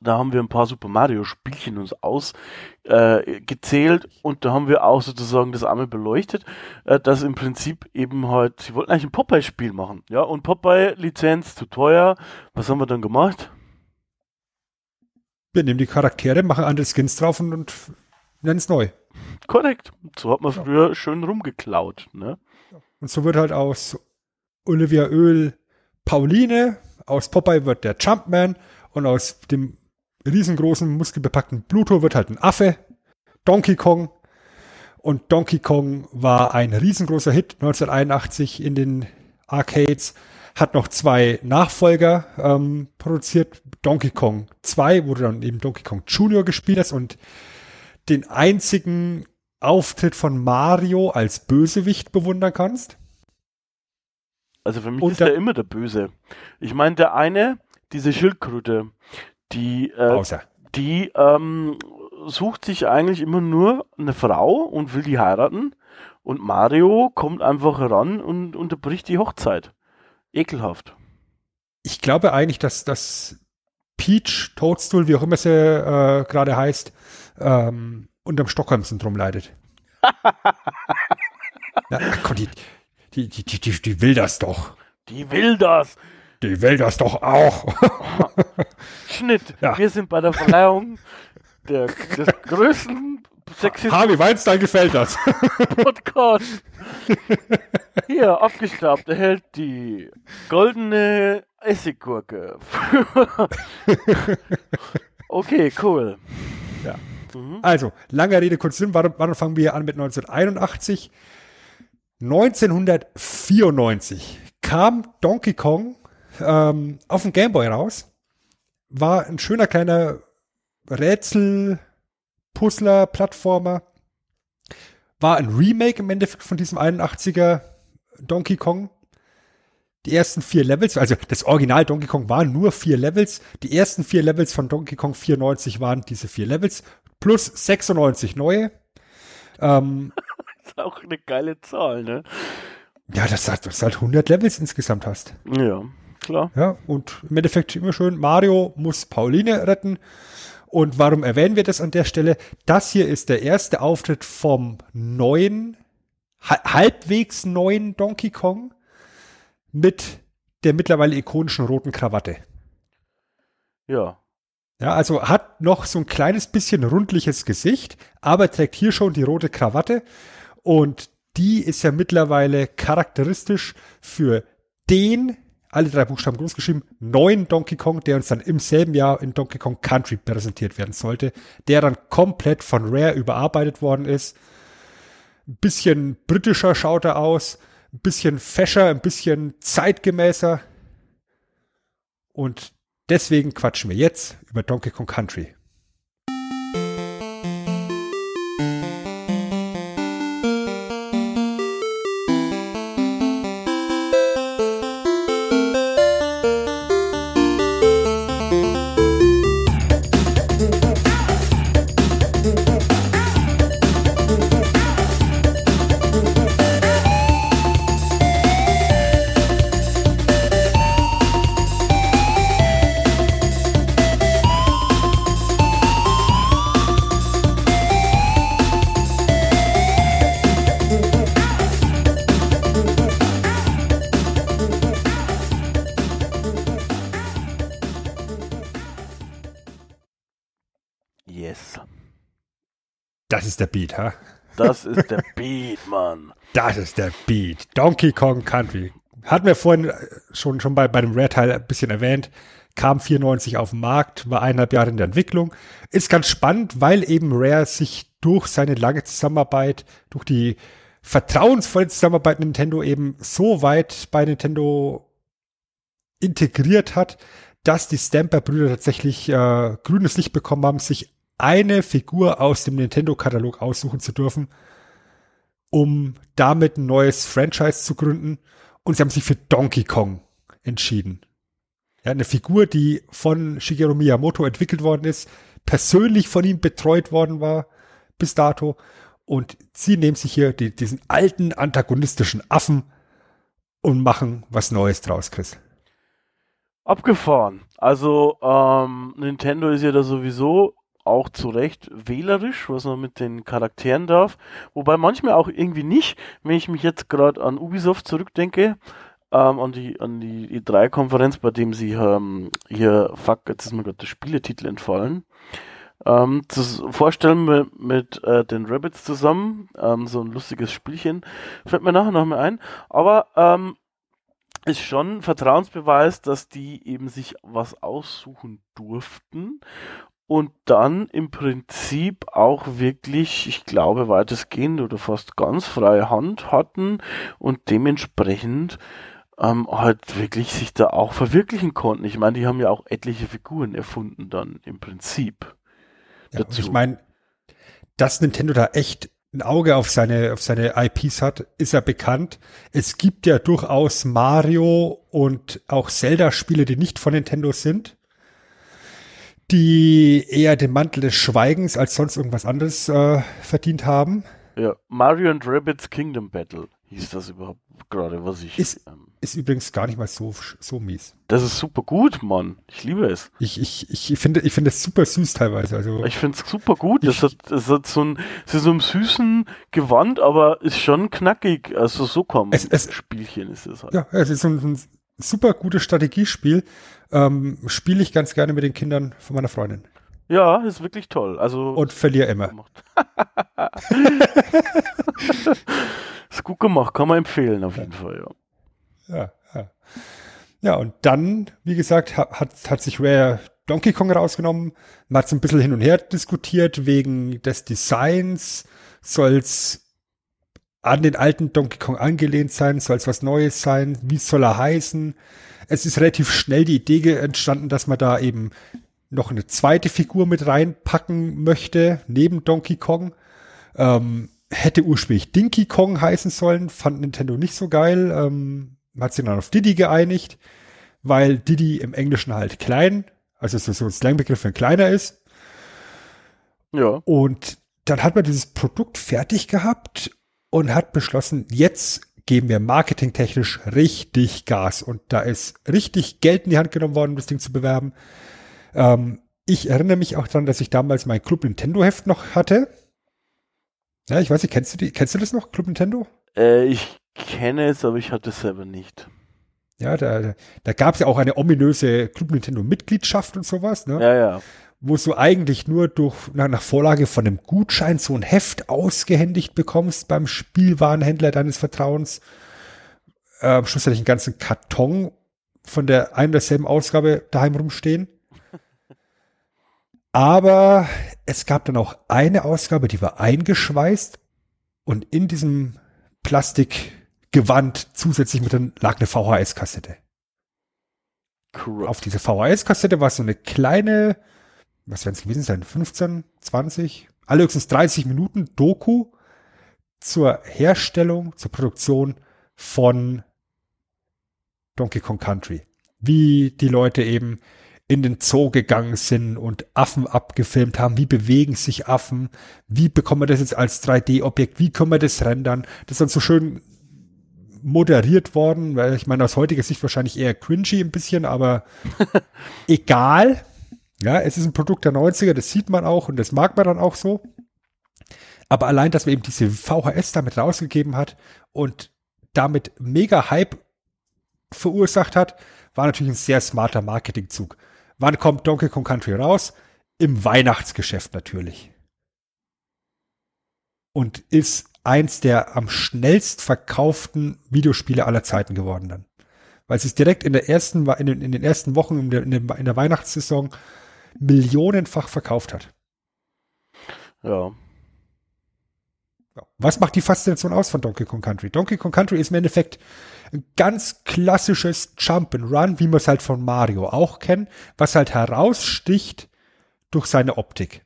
da haben wir ein paar Super Mario Spielchen uns ausgezählt äh, und da haben wir auch sozusagen das einmal beleuchtet, äh, dass im Prinzip eben halt, sie wollten eigentlich ein Popeye-Spiel machen, ja, und Popeye-Lizenz zu teuer. Was haben wir dann gemacht? Wir nehmen die Charaktere, machen andere Skins drauf und, und nennen es neu. Korrekt. So hat man ja. früher schön rumgeklaut. Ne? Und so wird halt aus Olivia Öl Pauline, aus Popeye wird der Jumpman und aus dem riesengroßen, muskelbepackten Pluto wird halt ein Affe, Donkey Kong. Und Donkey Kong war ein riesengroßer Hit 1981 in den Arcades hat noch zwei Nachfolger ähm, produziert. Donkey Kong 2, wo du dann eben Donkey Kong Junior gespielt hast und den einzigen Auftritt von Mario als Bösewicht bewundern kannst. Also für mich und ist er immer der Böse. Ich meine, der eine, diese Schildkröte, die, äh, die ähm, sucht sich eigentlich immer nur eine Frau und will die heiraten. Und Mario kommt einfach ran und unterbricht die Hochzeit ekelhaft. Ich glaube eigentlich, dass das Peach, Toadstool, wie auch immer sie äh, gerade heißt, ähm, unterm Stockholm-Syndrom leidet. ja, komm, die, die, die, die, die will das doch. Die will das. Die will das doch auch. Schnitt. Ja. Wir sind bei der Verleihung der, des größten Sexismus. Harvey Weinstein gefällt das. Podcast. Hier, abgestaubt, er hält die goldene Essiggurke. okay, cool. Ja. Mhm. Also, lange Rede, kurz Sinn. Warum, warum fangen wir an mit 1981? 1994 kam Donkey Kong ähm, auf dem Gameboy raus. War ein schöner kleiner Rätsel, Puzzler, Plattformer. War ein Remake im Endeffekt von diesem 81er Donkey Kong. Die ersten vier Levels, also das Original Donkey Kong waren nur vier Levels. Die ersten vier Levels von Donkey Kong 94 waren diese vier Levels. Plus 96 neue. Ähm, das ist auch eine geile Zahl, ne? Ja, dass du dass du halt 100 Levels insgesamt hast. Ja, klar. Ja, und im Endeffekt immer schön, Mario muss Pauline retten. Und warum erwähnen wir das an der Stelle? Das hier ist der erste Auftritt vom neuen, ha- halbwegs neuen Donkey Kong mit der mittlerweile ikonischen roten Krawatte. Ja. Ja, also hat noch so ein kleines bisschen rundliches Gesicht, aber trägt hier schon die rote Krawatte. Und die ist ja mittlerweile charakteristisch für den, alle drei Buchstaben groß geschrieben, neuen Donkey Kong, der uns dann im selben Jahr in Donkey Kong Country präsentiert werden sollte, der dann komplett von Rare überarbeitet worden ist. Ein bisschen britischer schaut er aus, ein bisschen fescher, ein bisschen zeitgemäßer. Und deswegen quatschen wir jetzt über Donkey Kong Country. Ist der Beat, ha? Das ist der Beat, Mann. Das ist der Beat. Donkey Kong Country. Hatten wir vorhin schon, schon bei, bei dem Rare-Teil ein bisschen erwähnt. Kam 94 auf den Markt, war eineinhalb Jahre in der Entwicklung. Ist ganz spannend, weil eben Rare sich durch seine lange Zusammenarbeit, durch die vertrauensvolle Zusammenarbeit mit Nintendo eben so weit bei Nintendo integriert hat, dass die Stamper-Brüder tatsächlich äh, grünes Licht bekommen haben, sich eine Figur aus dem Nintendo-Katalog aussuchen zu dürfen, um damit ein neues Franchise zu gründen. Und sie haben sich für Donkey Kong entschieden. Ja, eine Figur, die von Shigeru Miyamoto entwickelt worden ist, persönlich von ihm betreut worden war bis dato. Und sie nehmen sich hier die, diesen alten antagonistischen Affen und machen was Neues draus, Chris. Abgefahren. Also, ähm, Nintendo ist ja da sowieso auch zu Recht wählerisch, was man mit den Charakteren darf. Wobei manchmal auch irgendwie nicht, wenn ich mich jetzt gerade an Ubisoft zurückdenke, ähm, an die, an die E3-Konferenz, bei dem sie ähm, hier, fuck, jetzt ist mir gerade der Spieletitel entfallen, ähm, das Vorstellen mit, mit äh, den Rabbits zusammen, ähm, so ein lustiges Spielchen, fällt mir nachher noch mal ein. Aber ähm, ist schon ein Vertrauensbeweis, dass die eben sich was aussuchen durften und dann im Prinzip auch wirklich, ich glaube, weitestgehend oder fast ganz freie Hand hatten und dementsprechend ähm, halt wirklich sich da auch verwirklichen konnten. Ich meine, die haben ja auch etliche Figuren erfunden dann im Prinzip. Ja, dazu. ich meine, dass Nintendo da echt ein Auge auf seine, auf seine IPs hat, ist ja bekannt. Es gibt ja durchaus Mario und auch Zelda-Spiele, die nicht von Nintendo sind, die eher den Mantel des Schweigens als sonst irgendwas anderes äh, verdient haben. Ja, Mario and Rabbids Kingdom Battle hieß das überhaupt gerade, was ich. Ist- ähm, Ist übrigens gar nicht mal so, so mies. das ist super gut, Mann. Ich liebe es. Ich, ich, ich finde, ich finde es super süß teilweise. Also, Ich finde es super gut. Das Ich- hat, das hat so ein, es ist so ein süßen Gewand, aber ist schon knackig. Also so kommen Es- es- Spielchen ist es halt. ja, es ist so ein, ein super gutes Strategiespiel. Ähm, Spiele ich ganz gerne mit den Kindern von meiner Freundin. Ja, ist wirklich toll. Also Und verliere immer. ist gut gemacht, kann man empfehlen auf jeden Fall, ja. Ja, ja. Ja, und dann, wie gesagt, ha- hat, hat sich Rare Donkey Kong rausgenommen. Man hat so ein bisschen hin und her diskutiert wegen des Designs. Soll's an den alten Donkey Kong angelehnt sein? Soll's was Neues sein? Wie soll er heißen? Es ist relativ schnell die Idee entstanden, dass man da eben noch eine zweite Figur mit reinpacken möchte, neben Donkey Kong. Ähm, hätte ursprünglich Dinky Kong heißen sollen, fand Nintendo nicht so geil. Ähm, man hat sich dann auf Diddy geeinigt, weil Diddy im Englischen halt klein, also so, so ein Slangbegriff für ein kleiner ist. Ja, Und dann hat man dieses Produkt fertig gehabt und hat beschlossen, jetzt geben wir marketingtechnisch richtig Gas. Und da ist richtig Geld in die Hand genommen worden, um das Ding zu bewerben. Ähm, ich erinnere mich auch daran, dass ich damals mein Club Nintendo Heft noch hatte. Ja, ich weiß nicht, kennst du die, kennst du das noch, Club Nintendo? Äh, ich kenne es, aber ich hatte es selber nicht. Ja, da, da gab es ja auch eine ominöse Club Nintendo Mitgliedschaft und sowas, ne? Ja, ja. Wo du eigentlich nur durch, nach, Vorlage von einem Gutschein so ein Heft ausgehändigt bekommst beim Spielwarenhändler deines Vertrauens. Äh, schlussendlich einen ganzen Karton von der einen derselben Ausgabe daheim rumstehen. Aber es gab dann auch eine Ausgabe, die war eingeschweißt und in diesem Plastikgewand zusätzlich mit dann lag eine VHS-Kassette. Auf diese VHS-Kassette war so eine kleine, was werden es gewesen sein, 15, 20, alle höchstens 30 Minuten Doku zur Herstellung, zur Produktion von Donkey Kong Country. Wie die Leute eben in den Zoo gegangen sind und Affen abgefilmt haben. Wie bewegen sich Affen? Wie bekommen wir das jetzt als 3D-Objekt? Wie können wir das rendern? Das ist dann so schön moderiert worden, weil ich meine, aus heutiger Sicht wahrscheinlich eher cringy ein bisschen, aber egal. Ja, es ist ein Produkt der 90er, das sieht man auch und das mag man dann auch so. Aber allein, dass man eben diese VHS damit rausgegeben hat und damit mega Hype verursacht hat, war natürlich ein sehr smarter Marketingzug. Wann kommt Donkey Kong Country raus? Im Weihnachtsgeschäft natürlich. Und ist eins der am schnellst verkauften Videospiele aller Zeiten geworden dann. Weil es ist direkt in der ersten, in den, in den ersten Wochen in der, in der, in der Weihnachtssaison millionenfach verkauft hat. Ja. Was macht die Faszination aus von Donkey Kong Country? Donkey Kong Country ist im Endeffekt ein ganz klassisches Jump and Run, wie wir es halt von Mario auch kennen, was halt heraussticht durch seine Optik.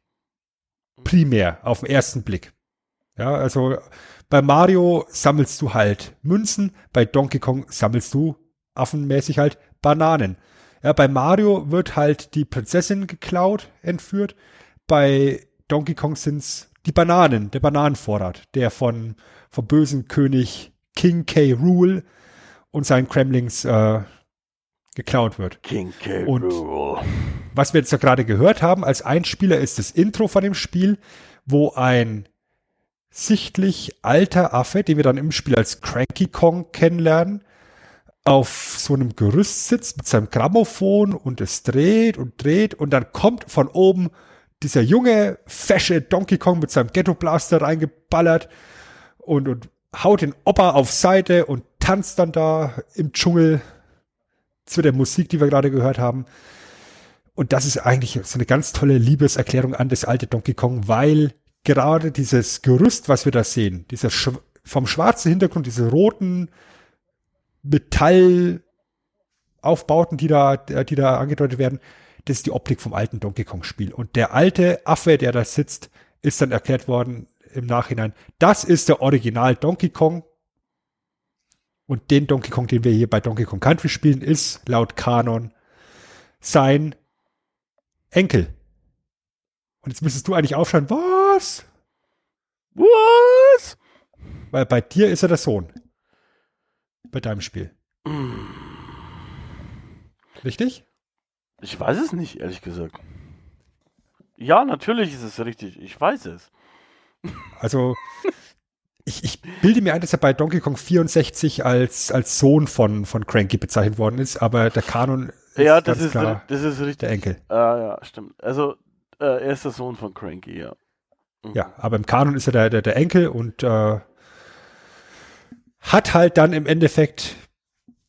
Primär, auf den ersten Blick. Ja, also bei Mario sammelst du halt Münzen, bei Donkey Kong sammelst du affenmäßig halt Bananen. Ja, bei Mario wird halt die Prinzessin geklaut, entführt. Bei Donkey Kong sind's die Bananen, der Bananenvorrat, der von, vom bösen König King K. Rule und seinen Kremlings äh, geklaut wird. King K. Und- Rool. Was wir jetzt ja gerade gehört haben als Einspieler ist das Intro von dem Spiel, wo ein sichtlich alter Affe, den wir dann im Spiel als Cranky Kong kennenlernen, auf so einem Gerüst sitzt mit seinem Grammophon und es dreht und dreht und dann kommt von oben dieser junge, fesche Donkey Kong mit seinem Ghetto Blaster reingeballert und, und haut den Opa auf Seite und tanzt dann da im Dschungel zu der Musik, die wir gerade gehört haben. Und das ist eigentlich so eine ganz tolle Liebeserklärung an das alte Donkey Kong, weil gerade dieses Gerüst, was wir da sehen, dieser schw vom schwarzen Hintergrund, diese roten Metallaufbauten, die da, die da angedeutet werden, das ist die Optik vom alten Donkey Kong Spiel. Und der alte Affe, der da sitzt, ist dann erklärt worden im Nachhinein, das ist der Original Donkey Kong. Und den Donkey Kong, den wir hier bei Donkey Kong Country spielen, ist laut Kanon sein Enkel. Und jetzt müsstest du eigentlich aufschauen, was? Was? Weil bei dir ist er der Sohn. Bei deinem Spiel. Richtig? Ich weiß es nicht, ehrlich gesagt. Ja, natürlich ist es richtig. Ich weiß es. Also, ich, ich bilde mir ein, dass er bei Donkey Kong 64 als, als Sohn von, von Cranky bezeichnet worden ist, aber der Kanon ist Ja, das ist, klar das ist richtig. der Enkel. Ah, ja, stimmt. Also, äh, er ist der Sohn von Cranky, ja. Mhm. Ja, aber im Kanon ist er der, der, der Enkel und äh, hat halt dann im Endeffekt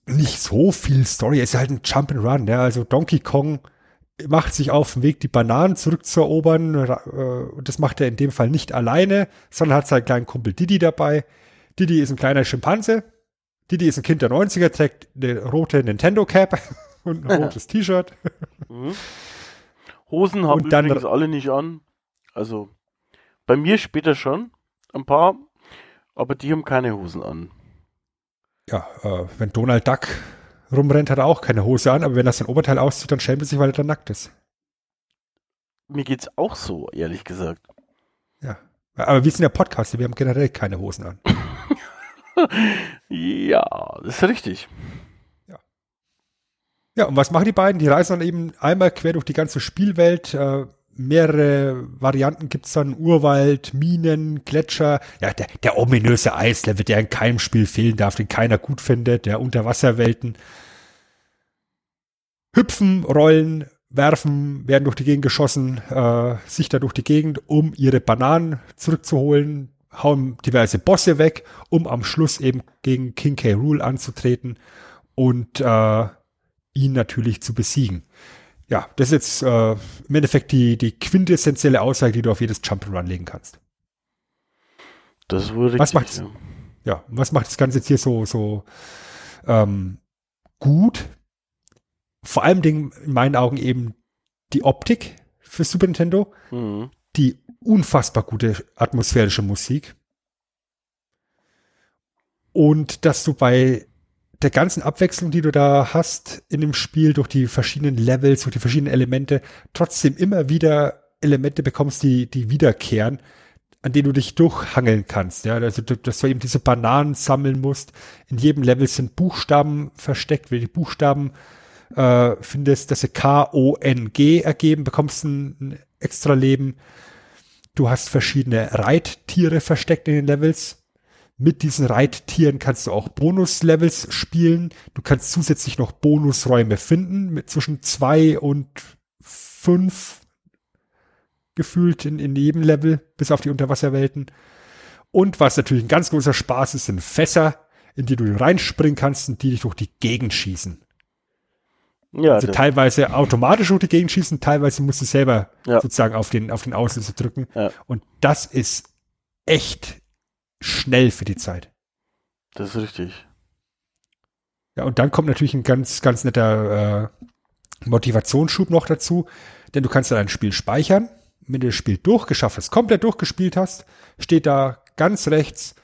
nicht so viel Story. Es ist halt ein Jump and Run. Ja? Also Donkey Kong macht sich auf den Weg, die Bananen zurückzuerobern. Äh, und das macht er in dem Fall nicht alleine, sondern hat seinen kleinen Kumpel Didi dabei. Didi ist ein kleiner Schimpanse. Didi ist ein Kind der 90er, trägt eine rote Nintendo Cap und ein rotes T-Shirt. Mhm. Hosen haben dann- übrigens alle nicht an. Also, bei mir später schon ein paar, aber die haben keine Hosen an. Ja, äh, wenn Donald Duck rumrennt, hat er auch keine Hose an, aber wenn er sein Oberteil auszieht, dann schämt er sich, weil er dann nackt ist. Mir geht's auch so, ehrlich gesagt. Ja. Aber wir sind ja Podcaster, wir haben generell keine Hosen an. ja, das ist richtig. Ja, und was machen die beiden? Die reisen dann eben einmal quer durch die ganze Spielwelt. Äh, mehrere Varianten gibt's dann. Urwald, Minen, Gletscher. Ja, der, der ominöse Eislevel, der in keinem Spiel fehlen darf, den keiner gut findet. Der Unterwasserwelten. Hüpfen, rollen, werfen, werden durch die Gegend geschossen, äh, sich da durch die Gegend, um ihre Bananen zurückzuholen, hauen diverse Bosse weg, um am Schluss eben gegen King K. Rule anzutreten und äh, ihn natürlich zu besiegen. Ja, das ist jetzt äh, im Endeffekt die, die quintessentielle Aussage, die du auf jedes Jump'n'Run legen kannst. Das wurde was macht ja. ja, was macht das Ganze jetzt hier so, so ähm, gut? Vor allem Dingen in meinen Augen eben die Optik für Super Nintendo, mhm. die unfassbar gute atmosphärische Musik und dass du bei der ganzen Abwechslung, die du da hast in dem Spiel durch die verschiedenen Levels, durch die verschiedenen Elemente, trotzdem immer wieder Elemente bekommst, die, die wiederkehren, an denen du dich durchhangeln kannst. Ja, also, dass du eben diese Bananen sammeln musst. In jedem Level sind Buchstaben versteckt. Wenn du die Buchstaben äh, findest, dass sie K-O-N-G ergeben, bekommst ein, ein extra Leben. Du hast verschiedene Reittiere versteckt in den Levels mit diesen Reittieren kannst du auch Bonuslevels spielen. Du kannst zusätzlich noch Bonusräume finden, mit zwischen zwei und fünf gefühlt in, in jedem Level, bis auf die Unterwasserwelten. Und was natürlich ein ganz großer Spaß ist, sind Fässer, in die du reinspringen kannst und die dich durch die Gegend schießen. Ja, also teilweise automatisch durch die Gegend schießen, teilweise musst du selber ja. sozusagen auf den, auf den Auslöser drücken. Ja. Und das ist echt schnell für die Zeit. Das ist richtig. Ja, und dann kommt natürlich ein ganz, ganz netter äh, Motivationsschub noch dazu, denn du kannst dann ein Spiel speichern. Wenn du das Spiel durchgeschafft hast, komplett durchgespielt hast, steht da ganz rechts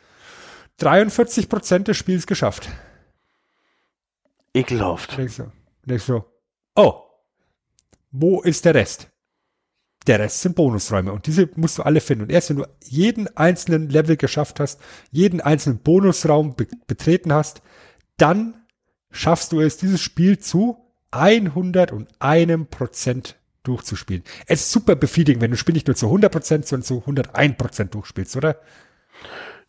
43 Prozent des Spiels geschafft. Ekelhaft. Denkst du, denkst du, oh, wo ist der Rest? Der Rest sind Bonusräume und diese musst du alle finden. Und erst wenn du jeden einzelnen Level geschafft hast, jeden einzelnen Bonusraum be betreten hast, dann schaffst du es, dieses Spiel zu 101 Prozent durchzuspielen. Es ist super befriedigend, wenn du Spiel nicht nur zu 100 Prozent, sondern zu 101 Prozent durchspielst, oder?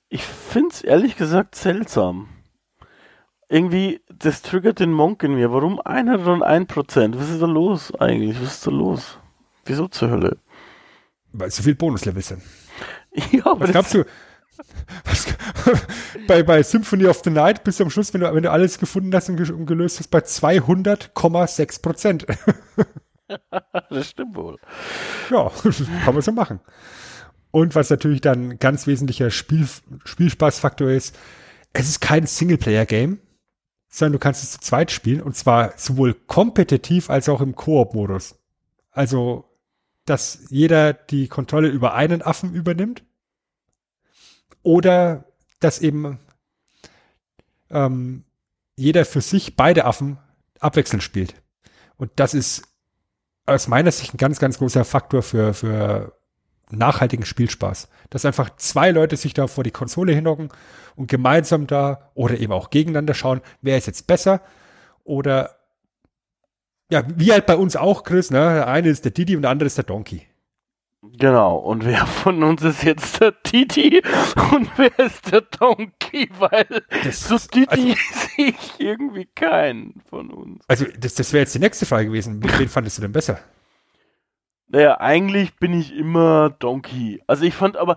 Ich find's ehrlich gesagt seltsam. Irgendwie, das triggert den Monk in mir. Warum 101 Prozent? Was ist da los eigentlich? Was ist da los? Wieso zur Hölle? Weil so viel Bonuslevels sind. Ja, aber was gab's du? Was, bei, bei Symphony of the Night bist du am Schluss, wenn du, wenn du alles gefunden hast und, und gelöst hast, bei 200,6 Prozent. das stimmt wohl. Ja, kann man so machen. Und was natürlich dann ganz wesentlicher Spiel, Spielspaßfaktor ist, es ist kein Singleplayer-Game, sondern du kannst es zu zweit spielen und zwar sowohl kompetitiv als auch im Koop-Modus. Also dass jeder die Kontrolle über einen Affen übernimmt oder dass eben ähm, jeder für sich beide Affen abwechselnd spielt. Und das ist aus meiner Sicht ein ganz, ganz großer Faktor für, für nachhaltigen Spielspaß. Dass einfach zwei Leute sich da vor die Konsole hinhocken und gemeinsam da oder eben auch gegeneinander schauen, wer ist jetzt besser oder ja, wie halt bei uns auch, Chris, ne? Der eine ist der Didi und der andere ist der Donkey. Genau, und wer von uns ist jetzt der Didi und wer ist der Donkey? Weil das, so Didi also, sehe ich irgendwie keinen von uns. Also, das, das wäre jetzt die nächste Frage gewesen. Wen fandest du denn besser? Naja, eigentlich bin ich immer Donkey. Also, ich fand aber,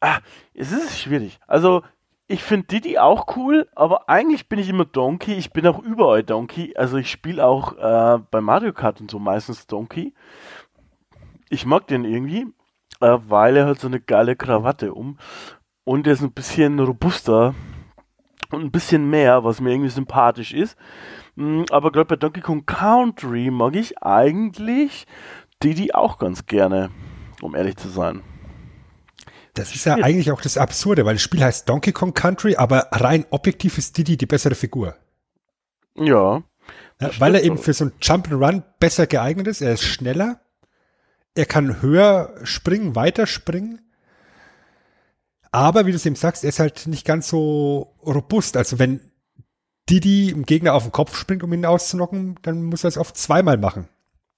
ah, es ist schwierig. Also, ich finde Diddy auch cool, aber eigentlich bin ich immer Donkey. Ich bin auch überall Donkey. Also ich spiele auch äh, bei Mario Kart und so meistens Donkey. Ich mag den irgendwie, äh, weil er hat so eine geile Krawatte um und er ist ein bisschen robuster und ein bisschen mehr, was mir irgendwie sympathisch ist. Mm, aber gerade bei Donkey Kong Country mag ich eigentlich Diddy auch ganz gerne, um ehrlich zu sein. Das ist ja eigentlich auch das Absurde, weil das Spiel heißt Donkey Kong Country, aber rein objektiv ist Diddy die bessere Figur. Ja. ja weil er eben für so ein Jump'n'Run besser geeignet ist. Er ist schneller. Er kann höher springen, weiter springen. Aber wie du es eben sagst, er ist halt nicht ganz so robust. Also wenn Didi im Gegner auf den Kopf springt, um ihn auszunocken, dann muss er es oft zweimal machen.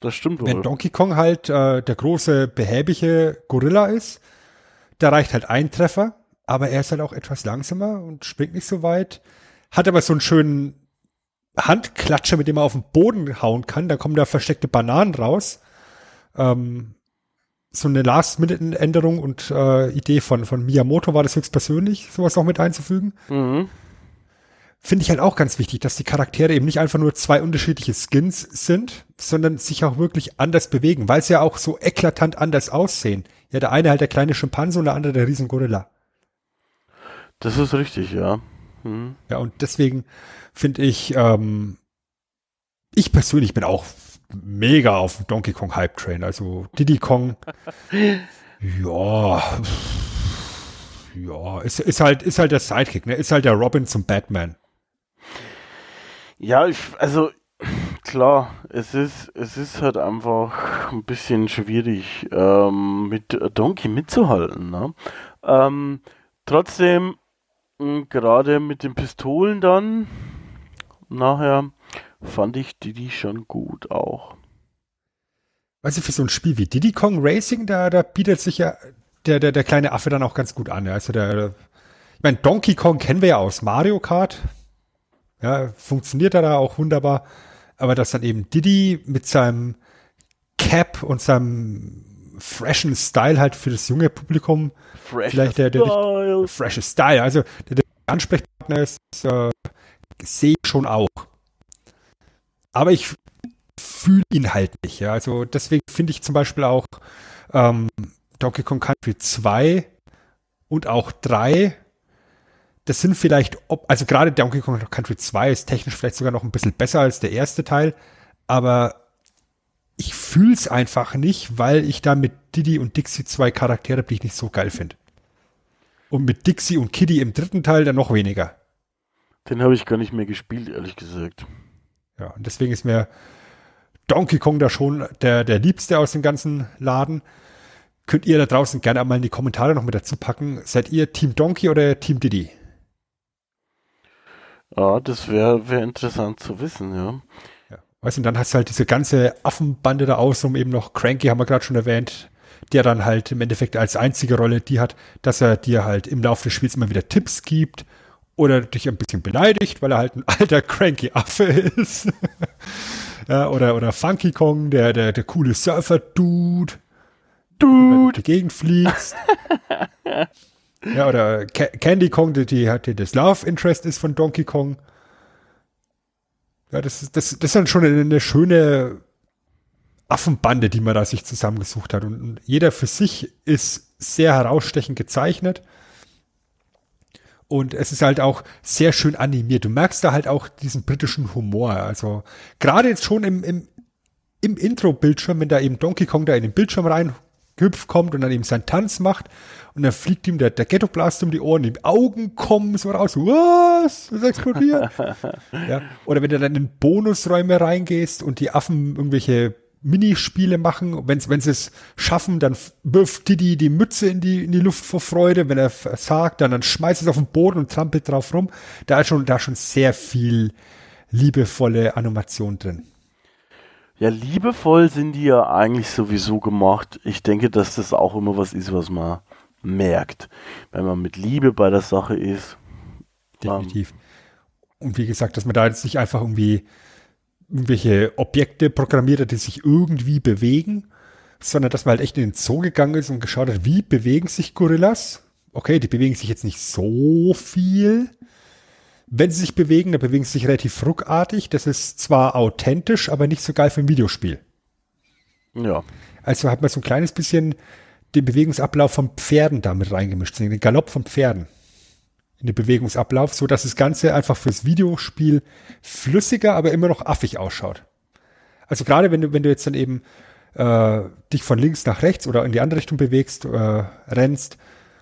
Das stimmt wohl. Wenn Donkey Kong halt äh, der große, behäbige Gorilla ist, da reicht halt ein Treffer, aber er ist halt auch etwas langsamer und springt nicht so weit. Hat aber so einen schönen Handklatscher, mit dem er auf den Boden hauen kann. Da kommen da versteckte Bananen raus. Ähm, so eine Last-Minute-Änderung und äh, Idee von, von Miyamoto war das höchstpersönlich, sowas auch mit einzufügen. Mhm. Finde ich halt auch ganz wichtig, dass die Charaktere eben nicht einfach nur zwei unterschiedliche Skins sind, sondern sich auch wirklich anders bewegen, weil sie ja auch so eklatant anders aussehen. Ja, der eine halt der kleine Schimpanse und der andere der Riesengorilla. Das ist richtig, ja. Mhm. Ja, und deswegen finde ich, ähm, ich persönlich bin auch mega auf Donkey Kong Hype Train. Also Diddy Kong, ja, ja, ist, ist halt, ist halt der Sidekick, ne? Ist halt der Robin zum Batman. Ja, ich, also klar, es ist, es ist halt einfach ein bisschen schwierig, ähm, mit Donkey mitzuhalten. Ne? Ähm, trotzdem, mh, gerade mit den Pistolen dann, nachher, fand ich die schon gut auch. Weißt du, für so ein Spiel wie Diddy Kong Racing, da, da bietet sich ja der, der, der kleine Affe dann auch ganz gut an. Also der, ich meine, Donkey Kong kennen wir ja aus Mario Kart. Ja, funktioniert da auch wunderbar. Aber dass dann eben Diddy mit seinem Cap und seinem freshen Style halt für das junge Publikum Fresh vielleicht der, der, der freshe Style, also der, der Ansprechpartner ist, äh, sehe ich schon auch. Aber ich fühle ihn halt nicht, ja. Also deswegen finde ich zum Beispiel auch ähm, Donkey Kong Country 2 und auch 3 das sind vielleicht, ob, also gerade Donkey Kong Country 2 ist technisch vielleicht sogar noch ein bisschen besser als der erste Teil, aber ich fühl's einfach nicht, weil ich da mit Diddy und Dixie zwei Charaktere, die ich nicht so geil finde. Und mit Dixie und Kiddy im dritten Teil dann noch weniger. Den habe ich gar nicht mehr gespielt, ehrlich gesagt. Ja, und deswegen ist mir Donkey Kong da schon der, der liebste aus dem ganzen Laden. Könnt ihr da draußen gerne einmal in die Kommentare noch mit dazu packen. Seid ihr Team Donkey oder Team Diddy? Ja, das wäre wär interessant zu wissen, ja. ja. Weißt du, und dann hast du halt diese ganze Affenbande da um eben noch Cranky, haben wir gerade schon erwähnt, der dann halt im Endeffekt als einzige Rolle die hat, dass er dir halt im Laufe des Spiels immer wieder Tipps gibt oder dich ein bisschen beleidigt, weil er halt ein alter cranky Affe ist. ja, oder, oder Funky Kong, der, der, der coole Surfer-Dude. Dude. Wenn du die Gegend fliegst. Ja, oder Ca Candy Kong, die, die hat das Love Interest ist von Donkey Kong. Ja, das ist, das, das ist dann schon eine, eine schöne Affenbande, die man da sich zusammengesucht hat. Und, und jeder für sich ist sehr herausstechend gezeichnet. Und es ist halt auch sehr schön animiert. Du merkst da halt auch diesen britischen Humor. Also gerade jetzt schon im, im, im Intro-Bildschirm, wenn da eben Donkey Kong da in den Bildschirm rein hüpft kommt und dann eben seinen Tanz macht und dann fliegt ihm der, der Ghetto Blast um die Ohren, die Augen kommen so raus, was? Das explodiert. ja. Oder wenn du dann in Bonusräume reingehst und die Affen irgendwelche Minispiele machen, wenn wenn sie es schaffen, dann wirft Didi die Mütze in die, in die Luft vor Freude, wenn er versagt, dann, dann schmeißt es auf den Boden und trampelt drauf rum. Da ist schon, da ist schon sehr viel liebevolle Animation drin. Ja, liebevoll sind die ja eigentlich sowieso gemacht. Ich denke, dass das auch immer was ist, was man merkt, wenn man mit Liebe bei der Sache ist. Definitiv. Ähm, und wie gesagt, dass man da jetzt nicht einfach irgendwie irgendwelche Objekte programmiert hat, die sich irgendwie bewegen, sondern dass man halt echt in den Zoo gegangen ist und geschaut hat, wie bewegen sich Gorillas. Okay, die bewegen sich jetzt nicht so viel, wenn sie sich bewegen, dann bewegen sie sich relativ ruckartig. Das ist zwar authentisch, aber nicht so geil für ein Videospiel. Ja. Also hat man so ein kleines bisschen den Bewegungsablauf von Pferden damit reingemischt, den Galopp von Pferden in den Bewegungsablauf, so dass das Ganze einfach fürs Videospiel flüssiger, aber immer noch affig ausschaut. Also gerade wenn du, wenn du jetzt dann eben äh, dich von links nach rechts oder in die andere Richtung bewegst, äh, rennst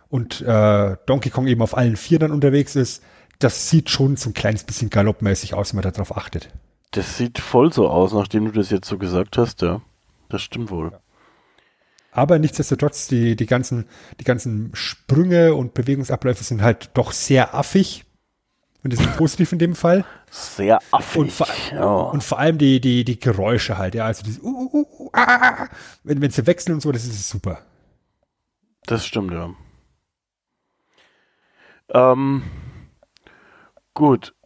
und äh, Donkey Kong eben auf allen vier dann unterwegs ist, das sieht schon so ein kleines bisschen galoppmäßig aus, wenn man darauf achtet. Das sieht voll so aus, nachdem du das jetzt so gesagt hast, ja. Das stimmt wohl. Aber nichtsdestotrotz, die, die, ganzen, die ganzen Sprünge und Bewegungsabläufe sind halt doch sehr affig. Und das ist positiv in dem Fall. Sehr affig. Und vor, ja. und vor allem die, die, die Geräusche halt, ja. Also dieses, uh, uh, uh, ah, wenn, wenn sie wechseln und so, das ist super. Das stimmt, ja. Ähm, gut.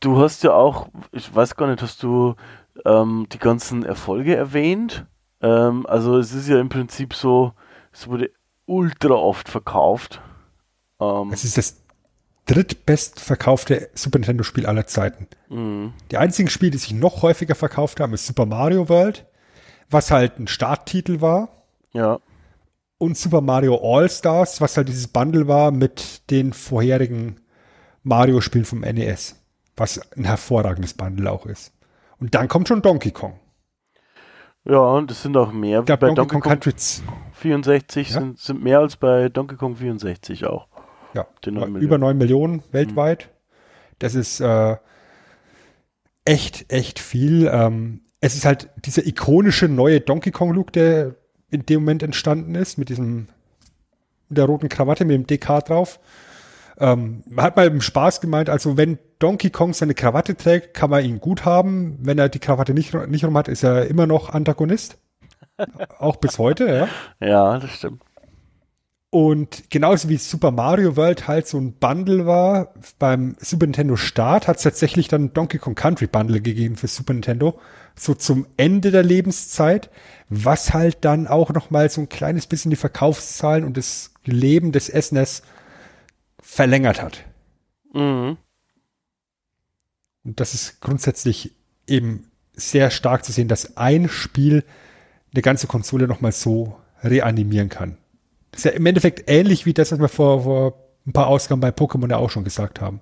Du hast ja auch, ich weiß gar nicht, hast du ähm, die ganzen Erfolge erwähnt? Ähm, also es ist ja im Prinzip so, es wurde ultra oft verkauft. Ähm, es ist das drittbestverkaufte Super Nintendo-Spiel aller Zeiten. Mhm. Die einzigen Spiele, die sich noch häufiger verkauft haben, ist Super Mario World, was halt ein Starttitel war. Ja. Und Super Mario All-Stars, was halt dieses Bundle war mit den vorherigen Mario-Spielen vom NES. Was ein hervorragendes Bundle auch ist. Und dann kommt schon Donkey Kong. Ja, und es sind auch mehr. Ich glaub, bei Donkey, Donkey Kong, Kong Country 64 ja? sind, sind mehr als bei Donkey Kong 64 auch. Ja, 9 über 9 Millionen weltweit. Mhm. Das ist äh, echt, echt viel. Ähm, es ist halt dieser ikonische neue Donkey Kong-Look, der in dem Moment entstanden ist, mit diesem, mit der roten Krawatte, mit dem DK drauf. Ähm, man hat mal im Spaß gemeint, also wenn Donkey Kong seine Krawatte trägt, kann man ihn gut haben. Wenn er die Krawatte nicht, nicht rum hat, ist er immer noch Antagonist. Auch bis heute, ja. Ja, das stimmt. Und genauso wie Super Mario World halt so ein Bundle war, beim Super Nintendo Start hat es tatsächlich dann Donkey Kong Country Bundle gegeben für Super Nintendo, so zum Ende der Lebenszeit, was halt dann auch nochmal so ein kleines bisschen die Verkaufszahlen und das Leben des SNES verlängert hat. Mhm. Und das ist grundsätzlich eben sehr stark zu sehen, dass ein Spiel eine ganze Konsole nochmal so reanimieren kann. Das ist ja im Endeffekt ähnlich wie das, was wir vor, vor ein paar Ausgaben bei Pokémon ja auch schon gesagt haben.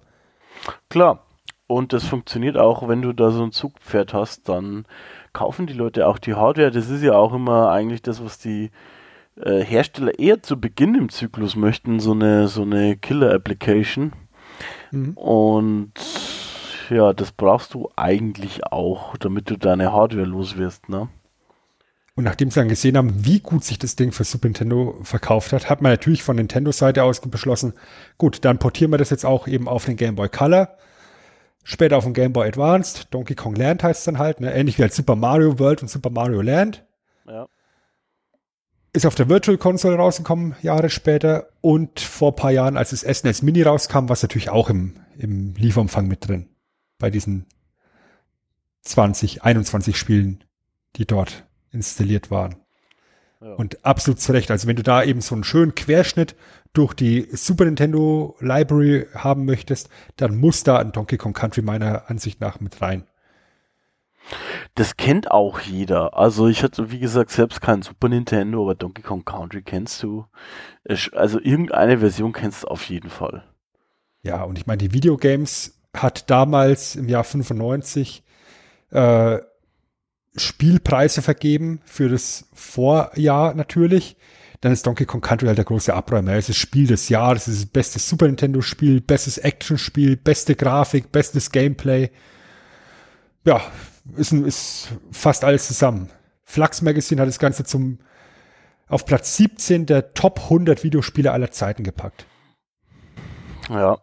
Klar. Und das funktioniert auch, wenn du da so ein Zugpferd hast, dann kaufen die Leute auch die Hardware. Das ist ja auch immer eigentlich das, was die äh, Hersteller eher zu Beginn im Zyklus möchten, so eine, so eine Killer-Application. Mhm. Und ja, das brauchst du eigentlich auch, damit du deine Hardware los wirst, ne? Und nachdem sie dann gesehen haben, wie gut sich das Ding für Super Nintendo verkauft hat, hat man natürlich von Nintendo-Seite aus beschlossen, gut, dann portieren wir das jetzt auch eben auf den Game Boy Color, später auf den Game Boy Advanced, Donkey Kong Land heißt es dann halt, ne? ähnlich wie halt Super Mario World und Super Mario Land. Ja. Ist auf der Virtual Console rausgekommen, Jahre später. Und vor ein paar Jahren, als das SNES Mini rauskam, war es natürlich auch im, im Lieferumfang mit drin. Bei diesen 20, 21 Spielen, die dort installiert waren. Ja. Und absolut zu Recht. Also wenn du da eben so einen schönen Querschnitt durch die Super Nintendo Library haben möchtest, dann muss da ein Donkey Kong Country meiner Ansicht nach mit rein. Das kennt auch jeder. Also ich hatte, wie gesagt, selbst kein Super Nintendo, aber Donkey Kong Country kennst du. Also irgendeine Version kennst du auf jeden Fall. Ja, und ich meine, die Videogames hat damals im Jahr 95 äh, Spielpreise vergeben für das Vorjahr natürlich. Dann ist Donkey Kong Country halt der große Abräumer. Es ist Spiel des Jahres, es ist das beste Super Nintendo Spiel, bestes Action-Spiel, beste Grafik, bestes Gameplay. Ja, ist, ist fast alles zusammen. Flux Magazine hat das Ganze zum auf Platz 17 der Top 100 Videospiele aller Zeiten gepackt. Ja,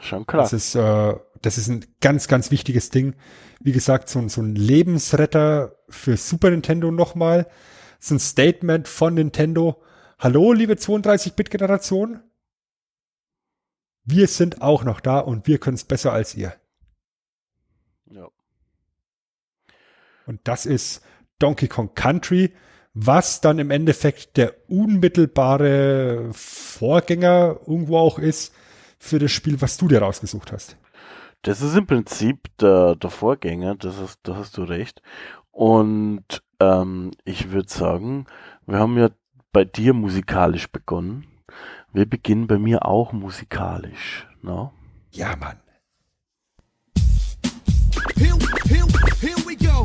schon klar. Das ist, äh, das ist ein ganz, ganz wichtiges Ding. Wie gesagt, so, so ein Lebensretter für Super Nintendo nochmal. So ein Statement von Nintendo. Hallo, liebe 32-Bit-Generation. Wir sind auch noch da und wir können es besser als ihr. Ja. Und das ist Donkey Kong Country, was dann im Endeffekt der unmittelbare Vorgänger irgendwo auch ist für das Spiel, was du dir rausgesucht hast. Das ist im Prinzip der, der Vorgänger, das ist, da hast du recht. Und ähm, ich würde sagen, wir haben ja bei dir musikalisch begonnen. Wir beginnen bei mir auch musikalisch. No? Ja, Mann. Here, here, here we go.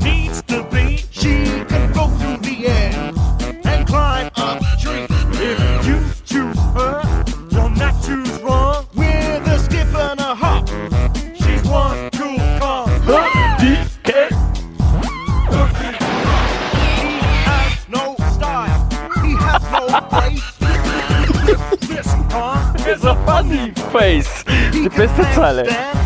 Vale.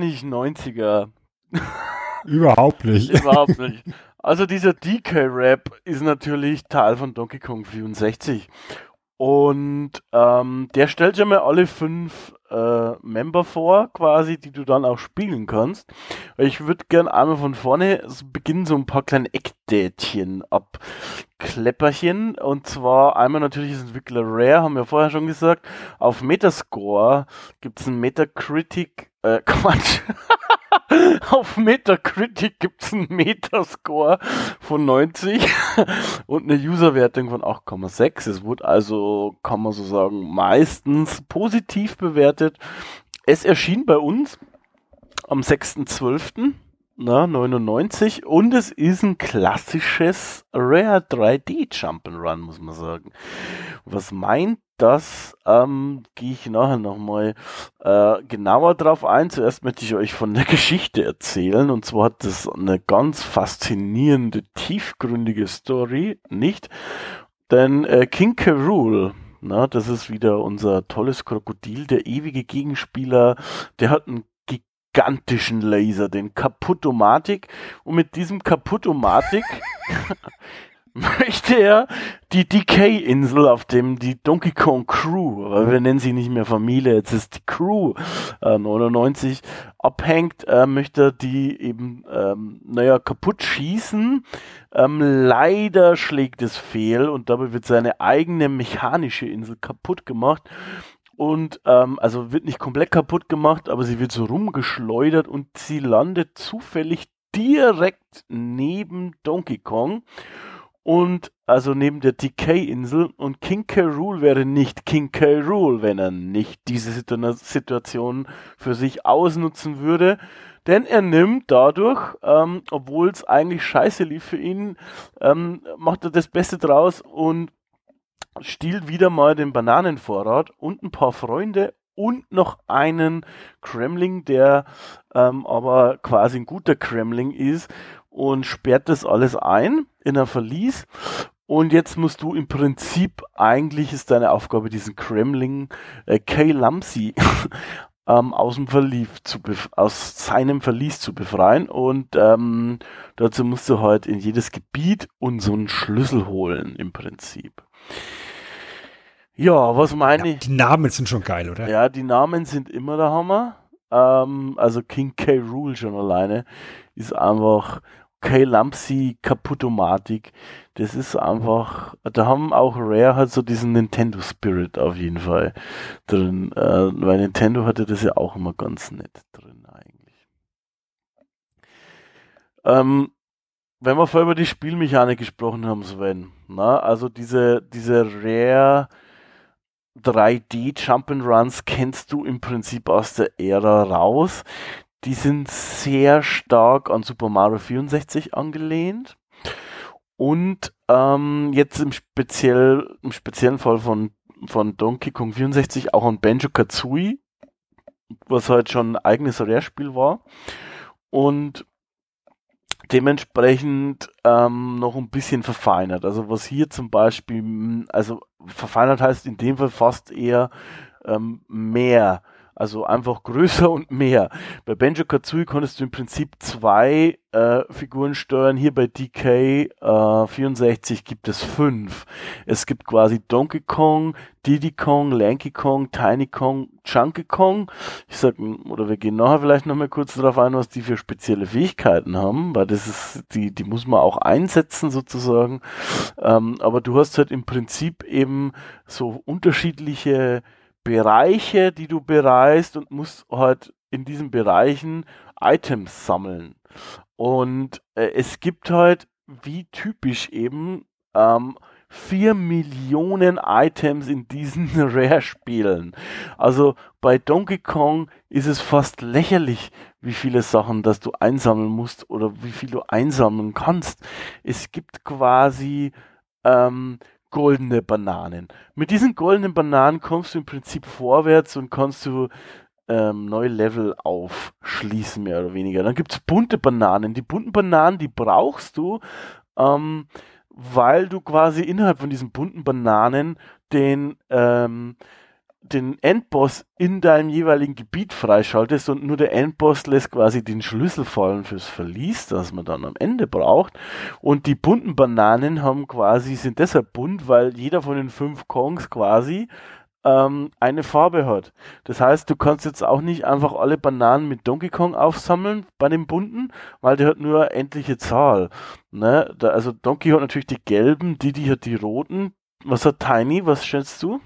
Nicht 90er. Überhaupt nicht. Überhaupt nicht. Also dieser DK-Rap ist natürlich Teil von Donkey Kong 64. Ähm, der stellt ja mal alle fünf äh, Member vor, quasi, die du dann auch spielen kannst. Ich würde gern einmal von vorne beginnen, so ein paar kleine Eckdätchen abklepperchen. Und zwar einmal natürlich ist Entwickler Rare, haben wir vorher schon gesagt. Auf Metascore gibt's einen Metacritic, äh, Quatsch. Auf Metacritic gibt's einen Metascore von 90 und eine Userwertung von 8,6. Es wurde also, kann man so sagen, meistens positiv bewertet. Es erschien bei uns am 6.12. Na, 99 und es ist ein klassisches Rare 3D Jump'n'Run, muss man sagen. Was meint das? Ähm, Gehe ich nachher nochmal äh, genauer drauf ein. Zuerst möchte ich euch von der Geschichte erzählen. Und zwar hat das eine ganz faszinierende, tiefgründige Story, nicht? Denn äh, King. Rool, na, das ist wieder unser tolles Krokodil, der ewige Gegenspieler, der hat einen gigantischen Laser, den Kaputomatik. Und mit diesem Kaputomatik möchte er die DK-Insel, auf dem die Donkey Kong Crew, aber wir nennen sie nicht mehr Familie, jetzt ist die Crew äh, 99, abhängt, äh, möchte die eben, ähm, naja, kaputt schießen. Ähm, leider schlägt es fehl und dabei wird seine eigene mechanische Insel kaputt gemacht. Und ähm, also wird nicht komplett kaputt gemacht, aber sie wird so rumgeschleudert und sie landet zufällig direkt neben Donkey Kong. Und also neben der DK-Insel und King K. Rool wäre nicht King K. Rool, wenn er nicht diese Situ Situation für sich ausnutzen würde. Denn er nimmt dadurch, ähm, obwohl es eigentlich scheiße lief für ihn, ähm, macht er das Beste draus und stiehlt wieder mal den Bananenvorrat und ein paar Freunde und noch einen Kremling, der ähm, aber quasi ein guter Kremling ist und sperrt das alles ein in ein Verlies. Und jetzt musst du im Prinzip, eigentlich ist deine Aufgabe, diesen Kremling äh, Kay Lamsi ähm, aus dem Verlies zu aus seinem Verlies zu befreien. Und ähm, dazu musst du halt in jedes Gebiet und so einen Schlüssel holen im Prinzip. Ja, was meine Ja, ich? die Namen sind schon geil, oder? Ja, die Namen sind immer der Hammer. Ähm, also King K. Rule schon alleine ist einfach K. Lampsey Kaputomatik. Das ist einfach, da haben auch Rare halt so diesen Nintendo Spirit auf jeden Fall drin. Äh, weil Nintendo hatte das ja auch immer ganz nett drin eigentlich. Ähm, wenn wir vorher über die Spielmechanik gesprochen haben, Sven, na, also diese, diese Rare 3D Jump'n'Runs kennst du im Prinzip aus der Ära raus. Die sind sehr stark an Super Mario 64 angelehnt. Und ähm, jetzt im, speziell, im speziellen Fall von, von Donkey Kong 64 auch an Banjo Kazooie, was halt schon ein eigenes Rare-Spiel war. Und dementsprechend ähm, noch ein bisschen verfeinert. Also was hier zum Beispiel, also verfeinert heißt in dem Fall fast eher ähm, mehr. Also einfach größer und mehr. Bei Banjo Kazooie konntest du im Prinzip zwei äh, Figuren steuern. Hier bei DK äh, 64 gibt es fünf. Es gibt quasi Donkey Kong, Diddy Kong, Lanky Kong, Tiny Kong, Chunky Kong. Ich sag, oder wir gehen nachher vielleicht nochmal kurz darauf ein, was die für spezielle Fähigkeiten haben, weil das ist, die, die muss man auch einsetzen sozusagen. Ähm, aber du hast halt im Prinzip eben so unterschiedliche Bereiche, die du bereist und musst halt in diesen Bereichen Items sammeln. Und äh, es gibt halt, wie typisch eben, ähm, vier Millionen Items in diesen Rare-Spielen. Also bei Donkey Kong ist es fast lächerlich, wie viele Sachen, dass du einsammeln musst oder wie viel du einsammeln kannst. Es gibt quasi ähm, goldene Bananen. Mit diesen goldenen Bananen kommst du im Prinzip vorwärts und kannst du ähm, neue Level aufschließen, mehr oder weniger. Dann gibt es bunte Bananen. Die bunten Bananen, die brauchst du, ähm, weil du quasi innerhalb von diesen bunten Bananen den, ähm, den Endboss in deinem jeweiligen Gebiet freischaltest und nur der Endboss lässt quasi den Schlüssel fallen fürs Verlies, das man dann am Ende braucht. Und die bunten Bananen haben quasi, sind deshalb bunt, weil jeder von den fünf Kongs quasi ähm, eine Farbe hat. Das heißt, du kannst jetzt auch nicht einfach alle Bananen mit Donkey Kong aufsammeln bei den bunten, weil der hat nur eine endliche Zahl. Ne? Da, also Donkey hat natürlich die gelben, Didi hat die roten. Was hat Tiny? Was schätzt du?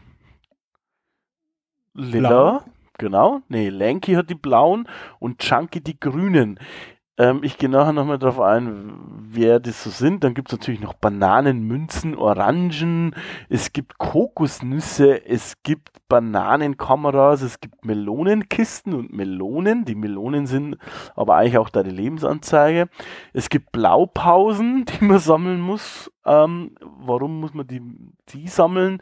Lila. Blau. Genau. Nee, Lanky hat die blauen und Chunky die grünen. Ähm, ich gehe nachher nochmal drauf ein, wer das so sind. Dann gibt es natürlich noch Bananenmünzen, Orangen, es gibt Kokosnüsse, es gibt Bananenkameras, es gibt Melonenkisten und Melonen. Die Melonen sind aber eigentlich auch deine Lebensanzeige. Es gibt Blaupausen, die man sammeln muss. Ähm, warum muss man die, die sammeln?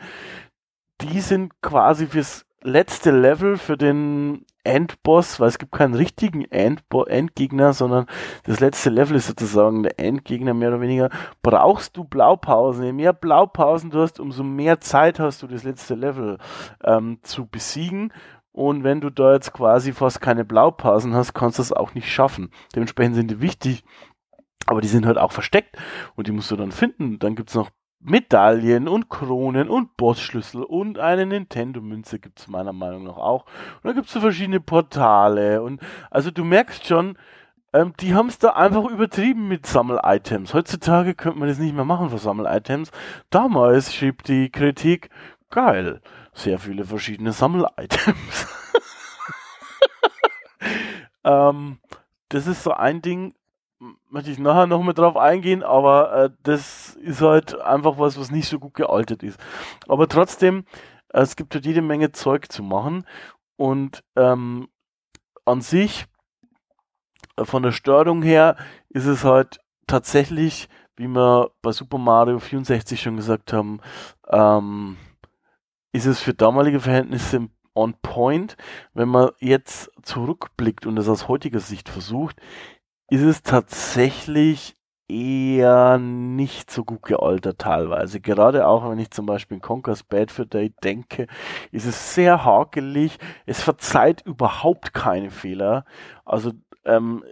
Die sind quasi fürs letzte Level für den Endboss, weil es gibt keinen richtigen Endbo Endgegner, sondern das letzte Level ist sozusagen der Endgegner mehr oder weniger. Brauchst du Blaupausen? Je mehr Blaupausen du hast, umso mehr Zeit hast du, das letzte Level ähm, zu besiegen. Und wenn du da jetzt quasi fast keine Blaupausen hast, kannst du es auch nicht schaffen. Dementsprechend sind die wichtig, aber die sind halt auch versteckt und die musst du dann finden. Dann gibt's noch Medaillen und Kronen und Bossschlüssel und eine Nintendo-Münze gibt's meiner Meinung nach auch. Und dann gibt's so verschiedene Portale und also du merkst schon, ähm, die haben's da einfach übertrieben mit Sammel-Items. Heutzutage könnte man das nicht mehr machen für Sammel-Items. Damals schrieb die Kritik, geil, sehr viele verschiedene Sammel-Items. ähm, das ist so ein Ding, möchte ich nachher noch mal drauf eingehen, aber äh, das ist halt einfach was, was nicht so gut gealtert ist. Aber trotzdem, äh, es gibt halt jede Menge Zeug zu machen und ähm, an sich, äh, von der Steuerung her, ist es halt tatsächlich, wie wir bei Super Mario 64 schon gesagt haben, ähm, ist es für damalige Verhältnisse on point. Wenn man jetzt zurückblickt und es aus heutiger Sicht versucht, ist es tatsächlich eher nicht so gut gealtert teilweise. Gerade auch wenn ich zum Beispiel in Conker's Bad for Day denke, ist es sehr hakelig. Es verzeiht überhaupt keine Fehler. Also ähm,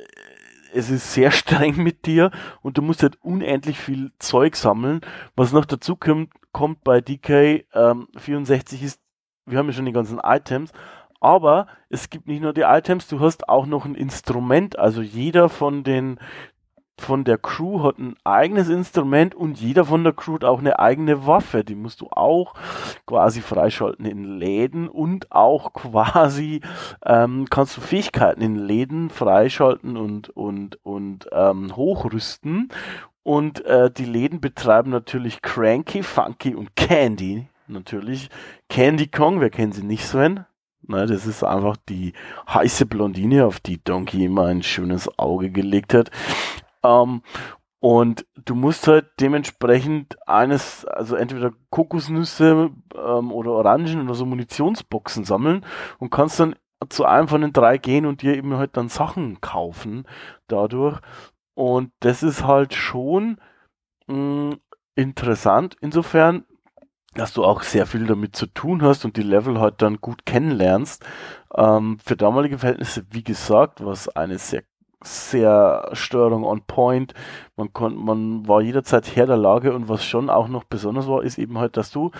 es ist sehr streng mit dir und du musst halt unendlich viel Zeug sammeln. Was noch dazu kommt, kommt bei DK ähm, 64 ist, wir haben ja schon die ganzen Items, aber es gibt nicht nur die Items, du hast auch noch ein Instrument. Also jeder von den von der Crew hat ein eigenes Instrument und jeder von der Crew hat auch eine eigene Waffe. Die musst du auch quasi freischalten in Läden und auch quasi ähm, kannst du Fähigkeiten in Läden freischalten und, und, und ähm, hochrüsten. Und äh, die Läden betreiben natürlich Cranky, Funky und Candy. Natürlich. Candy Kong, wer kennt sie nicht, Sven? Na, das ist einfach die heiße Blondine, auf die Donkey immer ein schönes Auge gelegt hat. Ähm, und du musst halt dementsprechend eines, also entweder Kokosnüsse ähm, oder Orangen oder so Munitionsboxen sammeln und kannst dann zu einem von den drei gehen und dir eben halt dann Sachen kaufen dadurch. Und das ist halt schon mh, interessant insofern, dass du auch sehr viel damit zu tun hast und die Level halt dann gut kennenlernst. Ähm, für damalige Verhältnisse, wie gesagt, was eine sehr sehr Steuerung on point. Man konnte, man war jederzeit Herr der Lage und was schon auch noch besonders war, ist eben halt, dass du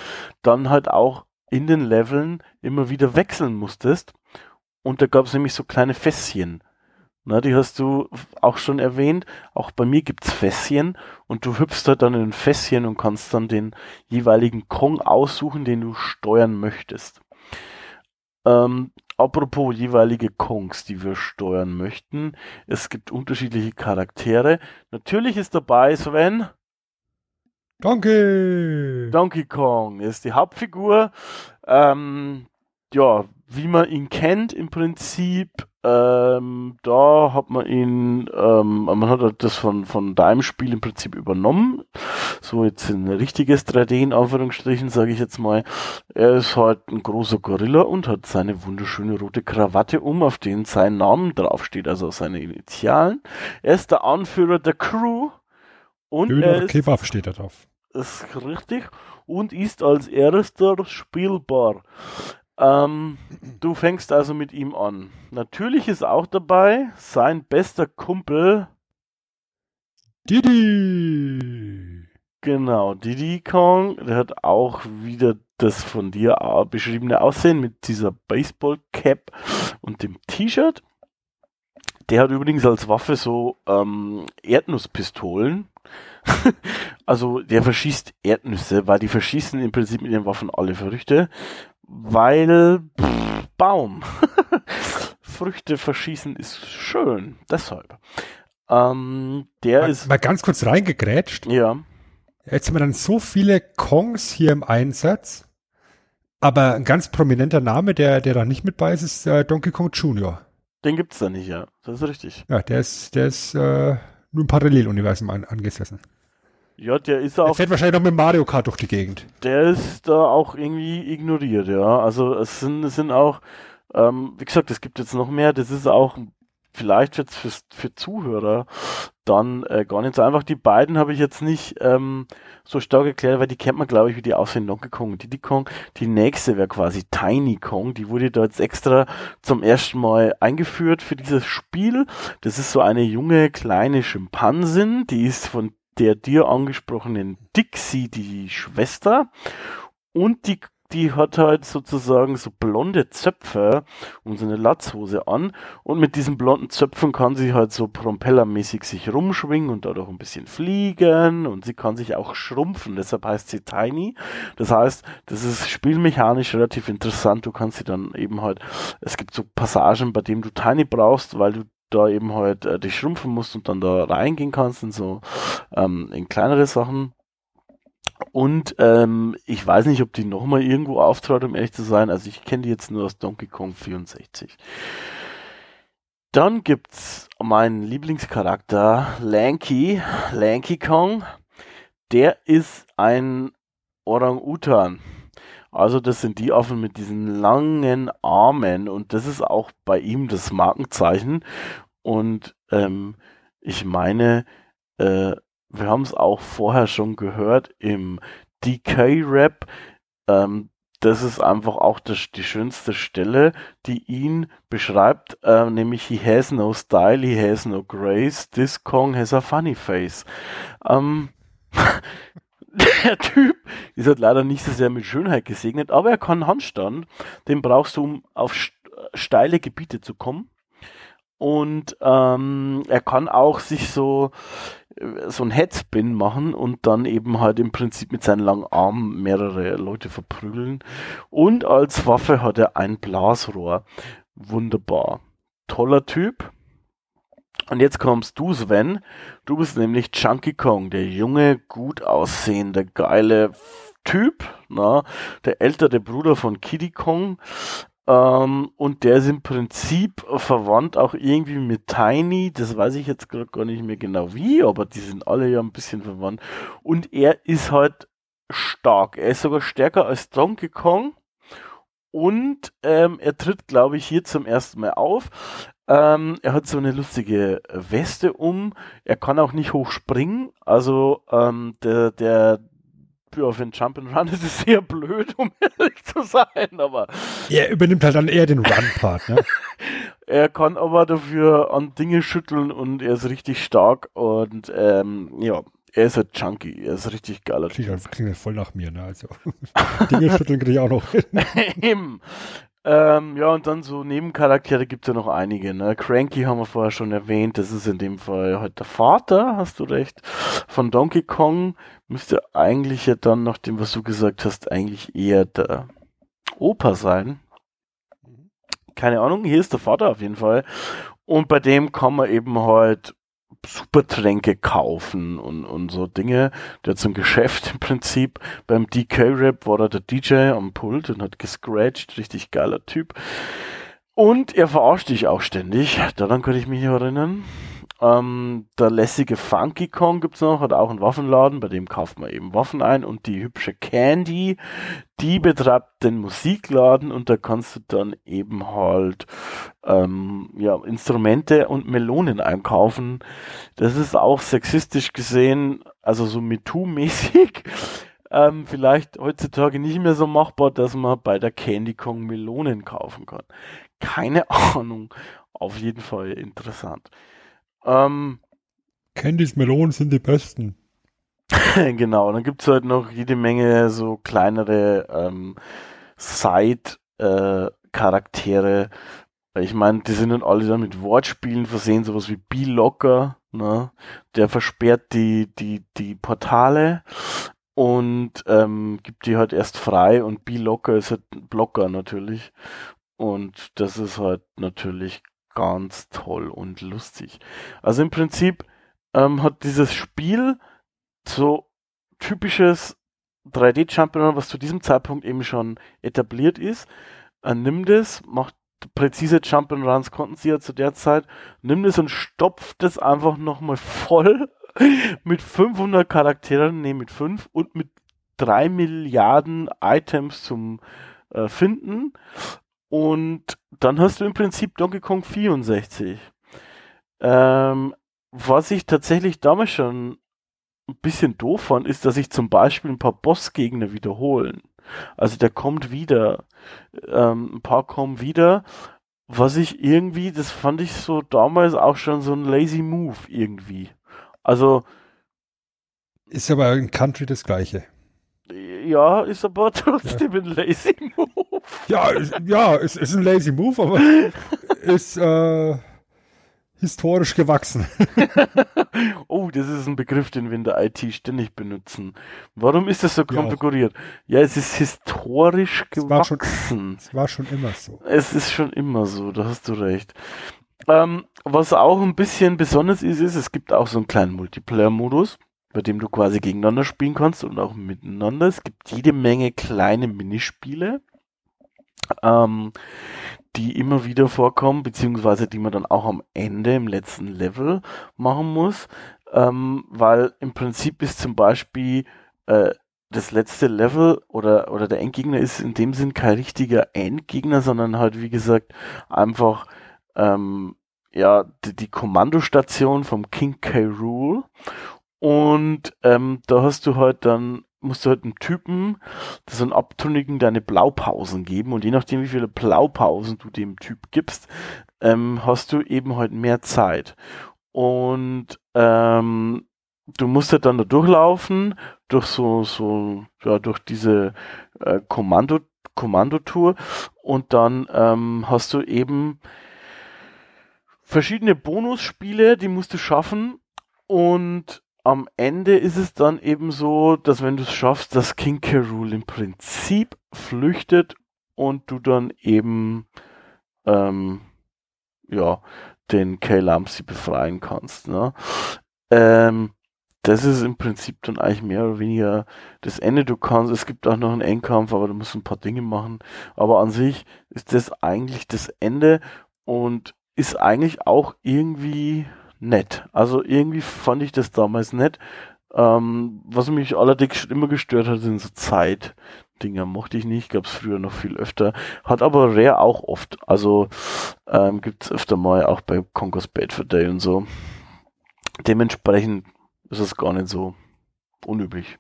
dann halt auch in den Leveln immer wieder wechseln musstest. Und da gab es nämlich so kleine Fässchen. Na, die hast du auch schon erwähnt. Auch bei mir gibt's Fässchen und du hüpfst halt dann in ein Fässchen und kannst dann den jeweiligen Kong aussuchen, den du steuern möchtest. Ähm, apropos jeweilige Kongs, die wir steuern möchten. Es gibt unterschiedliche Charaktere. Natürlich ist dabei Sven. Donkey! Donkey Kong ist die Hauptfigur. Ähm, ja, wie man ihn kennt im Prinzip, ähm, da hat man ihn, ähm, man hat halt das von, von deinem Spiel im Prinzip übernommen. So jetzt ein richtiges 3D in Anführungsstrichen, sage ich jetzt mal. Er ist halt ein großer Gorilla und hat seine wunderschöne rote Krawatte um, auf den sein Name draufsteht, also seine Initialen. Er ist der Anführer der Crew und Döner er Kebab steht da drauf. ist richtig. Und ist als erster spielbar. Ähm, du fängst also mit ihm an. Natürlich ist auch dabei sein bester Kumpel, Didi! genau, Diddy Kong. Der hat auch wieder das von dir beschriebene Aussehen mit dieser Baseball-Cap und dem T-Shirt. Der hat übrigens als Waffe so ähm, Erdnusspistolen. also der verschießt Erdnüsse, weil die verschießen im Prinzip mit den Waffen alle Früchte. Weil pff, Baum. Früchte verschießen ist schön. Deshalb. Ähm, der Mal, ist. mal ganz kurz reingegrätscht. Ja. Jetzt haben wir dann so viele Kongs hier im Einsatz. Aber ein ganz prominenter Name, der, der da nicht mit bei ist, ist äh, Donkey Kong Jr. Den gibt's da nicht, ja. Das ist richtig. Ja, der ist, der ist äh, nur im Paralleluniversum an, angesessen. Ja, der ist auch, fährt wahrscheinlich noch mit Mario Kart durch die Gegend. der ist da auch irgendwie ignoriert, ja. Also es sind, es sind auch, ähm, wie gesagt, es gibt jetzt noch mehr, das ist auch vielleicht jetzt für, für Zuhörer dann äh, gar nicht so einfach. Die beiden habe ich jetzt nicht ähm, so stark erklärt, weil die kennt man, glaube ich, wie die aussehen, Donkey Kong und Diddy Kong. Die nächste wäre quasi Tiny Kong, die wurde da jetzt extra zum ersten Mal eingeführt für dieses Spiel. Das ist so eine junge, kleine Schimpansin, die ist von der dir angesprochenen Dixie, die Schwester. Und die, die hat halt sozusagen so blonde Zöpfe und so eine Latzhose an. Und mit diesen blonden Zöpfen kann sie halt so propellermäßig sich rumschwingen und dadurch ein bisschen fliegen. Und sie kann sich auch schrumpfen. Deshalb heißt sie Tiny. Das heißt, das ist spielmechanisch relativ interessant. Du kannst sie dann eben halt, es gibt so Passagen, bei denen du Tiny brauchst, weil du da eben halt äh, dich schrumpfen musst und dann da reingehen kannst in so ähm, in kleinere Sachen. Und ähm, ich weiß nicht, ob die nochmal irgendwo auftrat, um ehrlich zu sein. Also ich kenne die jetzt nur aus Donkey Kong 64. Dann gibt's meinen Lieblingscharakter Lanky, Lanky Kong. Der ist ein Orang-Utan. Also das sind die Affen mit diesen langen Armen und das ist auch bei ihm das Markenzeichen. Und ähm, ich meine, äh, wir haben es auch vorher schon gehört im DK-Rap. Ähm, das ist einfach auch das, die schönste Stelle, die ihn beschreibt, äh, nämlich he has no style, he has no grace, this Kong has a funny face. Ähm, der Typ ist halt leider nicht so sehr mit Schönheit gesegnet, aber er kann Handstand. Den brauchst du, um auf steile Gebiete zu kommen. Und ähm, er kann auch sich so so ein Headspin machen und dann eben halt im Prinzip mit seinen langen Armen mehrere Leute verprügeln. Und als Waffe hat er ein Blasrohr. Wunderbar. Toller Typ. Und jetzt kommst du, Sven. Du bist nämlich Chunky Kong, der junge, gut aussehende, geile Typ, na, der ältere Bruder von Kiddy Kong. Ähm, und der ist im Prinzip verwandt auch irgendwie mit Tiny. Das weiß ich jetzt gerade gar nicht mehr genau wie, aber die sind alle ja ein bisschen verwandt. Und er ist halt stark. Er ist sogar stärker als Donkey Kong. Und ähm, er tritt, glaube ich, hier zum ersten Mal auf. Ähm, er hat so eine lustige Weste um. Er kann auch nicht hoch springen. Also ähm, der, der, für einen Jump'n'Run ist es sehr blöd, um ehrlich zu sein, aber. Er übernimmt halt dann eher den Run-Part, ne? er kann aber dafür an Dinge schütteln und er ist richtig stark und ähm, ja, er ist ein Junkie, er ist richtig geiler Klingt, halt- klingt halt voll nach mir, ne? Also, Dinge schütteln kriege ich auch noch hin. Ähm, ja, und dann so Nebencharaktere gibt es ja noch einige. Ne? Cranky haben wir vorher schon erwähnt. Das ist in dem Fall halt der Vater, hast du recht, von Donkey Kong. Müsste eigentlich ja dann, nach dem, was du gesagt hast, eigentlich eher der Opa sein. Keine Ahnung, hier ist der Vater auf jeden Fall. Und bei dem kann man eben halt Supertränke kaufen und, und so Dinge. Der hat so ein Geschäft im Prinzip. Beim DK-Rap war er der DJ am Pult und hat gescratcht. Richtig geiler Typ. Und er verarscht dich auch ständig. Daran kann ich mich erinnern. Ähm, der lässige Funky Kong gibt's noch, hat auch einen Waffenladen, bei dem kauft man eben Waffen ein und die hübsche Candy, die betreibt den Musikladen und da kannst du dann eben halt ähm, ja, Instrumente und Melonen einkaufen. Das ist auch sexistisch gesehen, also so MeToo-mäßig. Ähm, vielleicht heutzutage nicht mehr so machbar, dass man bei der Candy Kong Melonen kaufen kann. Keine Ahnung. Auf jeden Fall interessant. Ähm, Candies Melonen sind die besten. genau, dann gibt's halt noch jede Menge so kleinere ähm, Side-Charaktere. ich meine, die sind dann alle dann mit Wortspielen versehen, sowas wie B-Locker, ne? Der versperrt die, die, die Portale und ähm, gibt die halt erst frei und B-Locker ist halt ein Blocker natürlich. Und das ist halt natürlich ganz toll und lustig. Also im Prinzip ähm, hat dieses Spiel so typisches 3D-Jump'n'Run, was zu diesem Zeitpunkt eben schon etabliert ist. Äh, nimm das, macht präzise Jump'n'Runs konnten sie ja zu der Zeit, nimm das und stopft das einfach nochmal voll mit 500 Charakteren, nee, mit 5 und mit 3 Milliarden Items zum äh, Finden. Und dann hast du im Prinzip Donkey Kong 64. Ähm, was ich tatsächlich damals schon ein bisschen doof fand, ist, dass sich zum Beispiel ein paar Bossgegner wiederholen. Also der kommt wieder, ähm, ein paar kommen wieder. Was ich irgendwie, das fand ich so damals auch schon so ein lazy Move irgendwie. Also Ist aber in Country das Gleiche. ja, ist aber trotzdem ein lazy Move. Ja, ja, es ist ein lazy Move, aber ist äh, historisch gewachsen. oh, das ist ein Begriff, den wir in der IT ständig benutzen. Warum ist das so konfiguriert? Ja, es ist historisch Es war schon- gewachsen. Es war schon immer so. Es ist schon immer so, da hast du recht. Ähm, was auch ein bisschen besonders ist, ist, es gibt auch so einen kleinen Multiplayer-Modus, bei dem du quasi gegeneinander spielen kannst und auch miteinander. Es gibt jede Menge kleine Minispiele, ähm, die immer wieder vorkommen, beziehungsweise die man dann auch am Ende im letzten Level machen muss, ähm, weil im Prinzip ist zum Beispiel äh, das letzte Level oder, oder der Endgegner ist in dem Sinn kein richtiger Endgegner, sondern halt, wie gesagt, einfach ähm, ja, die, die Kommandostation vom King K. Rule. Und ähm, da hast du halt dann, musst du halt einem Typen, so einen Abtrünnigen, deine Blaupausen geben. Und je nachdem, wie viele Blaupausen du dem Typ gibst, ähm, hast du eben halt mehr Zeit. Und ähm, du musst halt dann da durchlaufen, durch so, so, ja, durch diese äh, Kommando, Kommandotour und dann ähm, hast du eben verschiedene Bonusspiele, die musst du schaffen und am Ende ist es dann eben so, dass wenn du es schaffst, dass King K. Rool im Prinzip flüchtet und du dann eben ähm, ja den K. Lamsi befreien kannst. Ne? Ähm, das ist im Prinzip dann eigentlich mehr oder weniger das Ende. Du kannst, es gibt auch noch einen Endkampf, aber du musst ein paar Dinge machen. Aber an sich ist das eigentlich das Ende und ist eigentlich auch irgendwie nett. Also irgendwie fand ich das damals nett. Ähm, was mich allerdings immer gestört hat, sind so Zeitdinger. Mochte ich nicht, gab es früher noch viel öfter. Hat aber Rare auch oft. Also ähm, gibt es öfter mal auch bei Conquer's Bad for Day und so. Dementsprechend ist es gar nicht so unüblich.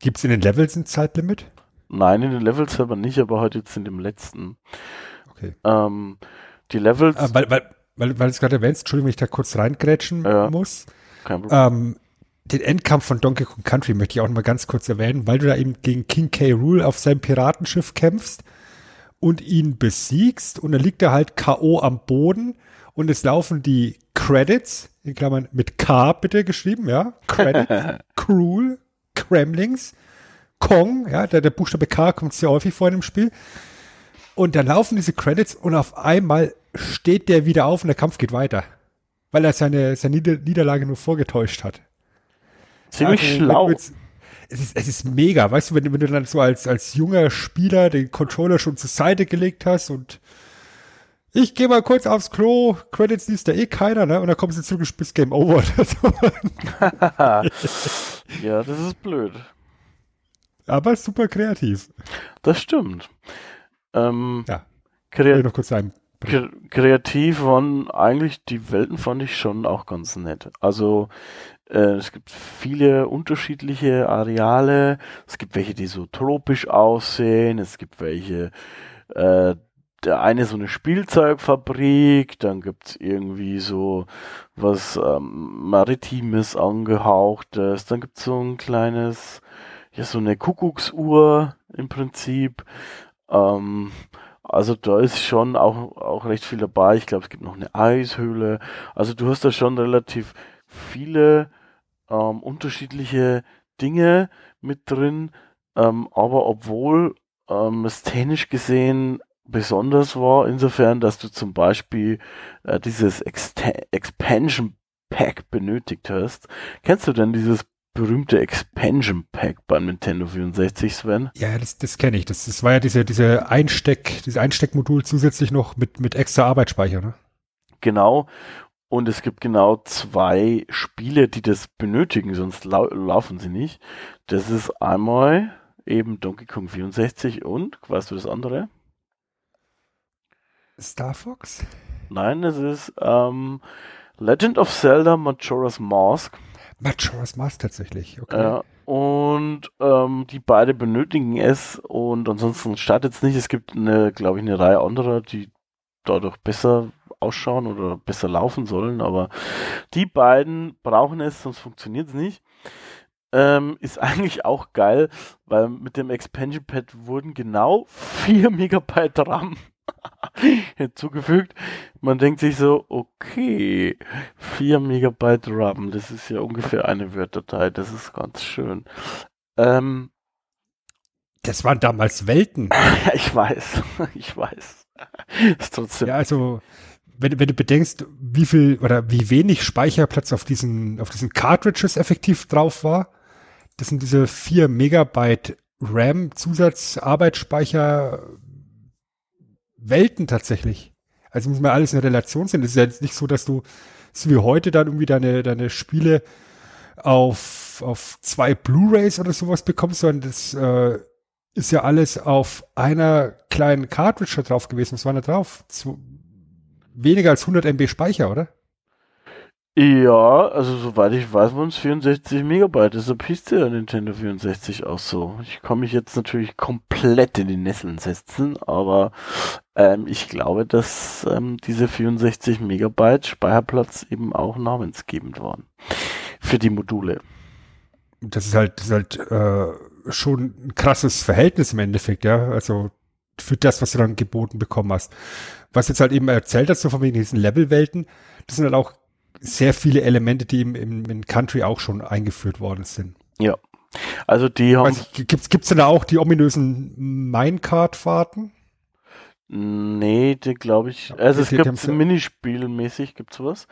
Gibt es in den Levels ein Zeitlimit? Nein, in den Levels selber nicht, aber heute jetzt in dem letzten. Okay. Ähm, die Levels. Ah, weil, weil, weil, weil du es gerade erwähnst, Entschuldigung, wenn ich da kurz reingrätschen Ja. muss. kein Problem. Ähm, den Endkampf von Donkey Kong Country möchte ich auch noch mal ganz kurz erwähnen, weil du da eben gegen King K. Rool auf seinem Piratenschiff kämpfst und ihn besiegst und dann liegt er halt K.O. am Boden und es laufen die Credits, in Klammern mit K bitte geschrieben, ja, Credits, Cruel, Kremlings, Kong, ja, der, der Buchstabe K kommt sehr häufig vor in dem Spiel. Und dann laufen diese Credits und auf einmal steht der wieder auf und der Kampf geht weiter. Weil er seine, seine Nieder Niederlage nur vorgetäuscht hat. Ziemlich Also, schlau. jetzt- Es ist, es ist mega, weißt du, wenn, du- wenn du dann so als, als junger Spieler den Controller schon zur Seite gelegt hast und ich gehe mal kurz aufs Klo, Credits liest da eh keiner, ne? Und dann kommst du zurück und spielst Game Over ja, das ist blöd. Aber super kreativ. Das stimmt. Ähm, Ja. krea Will ich noch kurz sagen. Kre kreativ waren eigentlich die Welten fand ich schon auch ganz nett. Also äh, es gibt viele unterschiedliche Areale. Es gibt welche, die so tropisch aussehen. Es gibt welche, äh, der eine so eine Spielzeugfabrik, dann gibt's irgendwie so was ähm, Maritimes angehauchtes, dann gibt's so ein kleines, ja, so eine Kuckucksuhr im Prinzip. Ähm, also da ist schon auch, auch recht viel dabei. Ich glaube, es gibt noch eine Eishöhle. Also du hast da schon relativ viele ähm, unterschiedliche Dinge mit drin. Ähm, aber obwohl ähm, es technisch gesehen besonders war, insofern, dass du zum Beispiel äh, dieses Exte Expansion Pack benötigt hast. Kennst du denn dieses berühmte Expansion Pack beim Nintendo 64, Sven? Ja, das, das kenne ich. Das, das war ja diese, diese Einsteck, dieses Einsteckmodul zusätzlich noch mit, mit extra Arbeitsspeicher, ne? Genau. Und es gibt genau zwei Spiele, die das benötigen, sonst lau laufen sie nicht. Das ist einmal eben Donkey Kong 64 und, weißt du das andere? Star Fox? Nein, es ist ähm, Legend of Zelda Majora's Mask. Majora's Mask tatsächlich, okay. Ja, und ähm, die beide benötigen es und ansonsten startet es nicht. Es gibt eine, glaube ich, eine Reihe anderer, die dadurch besser ausschauen oder besser laufen sollen, aber die beiden brauchen es, sonst funktioniert es nicht. Ähm, ist eigentlich auch geil, weil mit dem Expansion Pad wurden genau 4 Megabyte RAM hinzugefügt. Man denkt sich so, okay, 4 Megabyte RAM, das ist ja ungefähr eine Word-Datei, das ist ganz schön. Ähm, Das waren damals Welten. ja, ich weiß, ich weiß. ist trotzdem Ja, also, wenn, wenn du bedenkst, wie viel oder wie wenig Speicherplatz auf diesen, auf diesen Cartridges effektiv drauf war, das sind diese 4 Megabyte RAM Zusatzarbeitsspeicher Welten tatsächlich. Also muss man alles in Relation sehen. Das ist ja jetzt nicht so, dass du, so wie heute dann irgendwie deine, deine Spiele auf, auf zwei Blu-Rays oder sowas bekommst, sondern das äh, ist ja alles auf einer kleinen Cartridge drauf gewesen. Was war da drauf? Zu, weniger als 100 MB Speicher, oder? Ja, also soweit ich weiß, waren es 64 Megabyte. Deshalb hieß der Nintendo 64 auch so. Ich kann mich jetzt natürlich komplett in die Nesseln setzen, aber ähm, ich glaube, dass ähm, diese 64 Megabyte Speicherplatz eben auch namensgebend waren für die Module. Das ist halt, das ist halt äh, schon ein krasses Verhältnis im Endeffekt, ja. Also für das, was du dann geboten bekommen hast. Was jetzt halt eben erzählt hast, so von wegen diesen Levelwelten, das sind halt auch sehr viele Elemente, die im, im, in Country auch schon eingeführt worden sind. Ja. Also die haben. Ich, gibt's, gibt's denn da auch die ominösen Minecart-Fahrten? Nee, die glaube ich. Also es gibt Minispielmäßig gibt's was.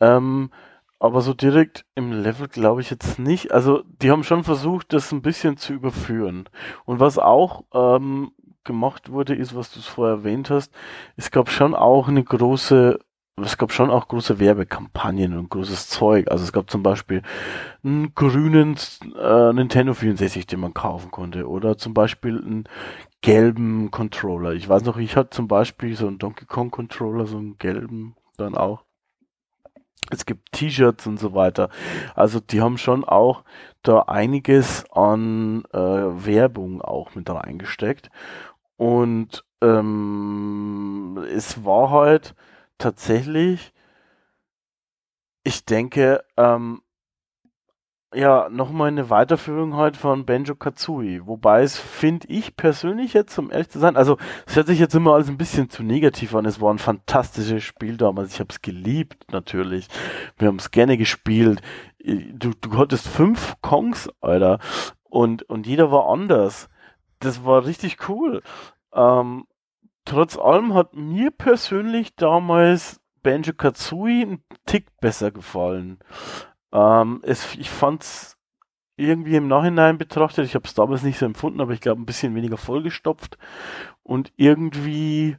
Ähm, aber so direkt im Level glaube ich jetzt nicht. Also die haben schon versucht, das ein bisschen zu überführen. Und was auch ähm, gemacht wurde, ist, was du es vorher erwähnt hast, es gab schon auch eine große, es gab schon auch große Werbekampagnen und großes Zeug. Also es gab zum Beispiel einen grünen äh, Nintendo 64, den man kaufen konnte. Oder zum Beispiel einen gelben Controller. Ich weiß noch, ich hatte zum Beispiel so einen Donkey Kong Controller, so einen gelben dann auch. Es gibt T-Shirts und so weiter. Also die haben schon auch da einiges an äh, Werbung auch mit reingesteckt. Und ähm, es war halt tatsächlich, ich denke, ähm, ja, nochmal eine Weiterführung halt von Benjo Kazooie. Wobei es, finde ich persönlich jetzt, um ehrlich zu sein, also es hört sich jetzt immer alles ein bisschen zu negativ an. Es war ein fantastisches Spiel damals. Ich habe es geliebt, natürlich. Wir haben es gerne gespielt. Du, du hattest fünf Kongs, Alter. Und, und jeder war anders. Das war richtig cool. Ähm, trotz allem hat mir persönlich damals Banjo Kazooie ein Tick besser gefallen. Ähm, es, ich fand's irgendwie im Nachhinein betrachtet, ich habe es damals nicht so empfunden, aber ich glaube ein bisschen weniger vollgestopft und irgendwie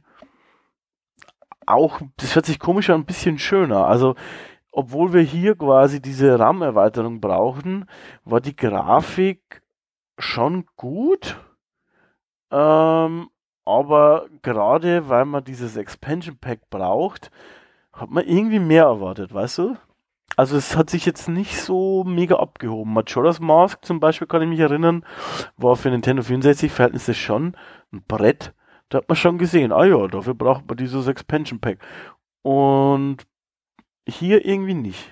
auch, das hört sich komisch an, ein bisschen schöner. Also, obwohl wir hier quasi diese RAM-Erweiterung brauchen, war die Grafik schon gut. Ähm, aber gerade weil man dieses Expansion Pack braucht, hat man irgendwie mehr erwartet, weißt du? Also es hat sich jetzt nicht so mega abgehoben. Majora's Mask zum Beispiel, kann ich mich erinnern, war für Nintendo 64 Verhältnisse schon ein Brett. Da hat man schon gesehen, ah ja, dafür braucht man dieses Expansion Pack. Und hier irgendwie nicht.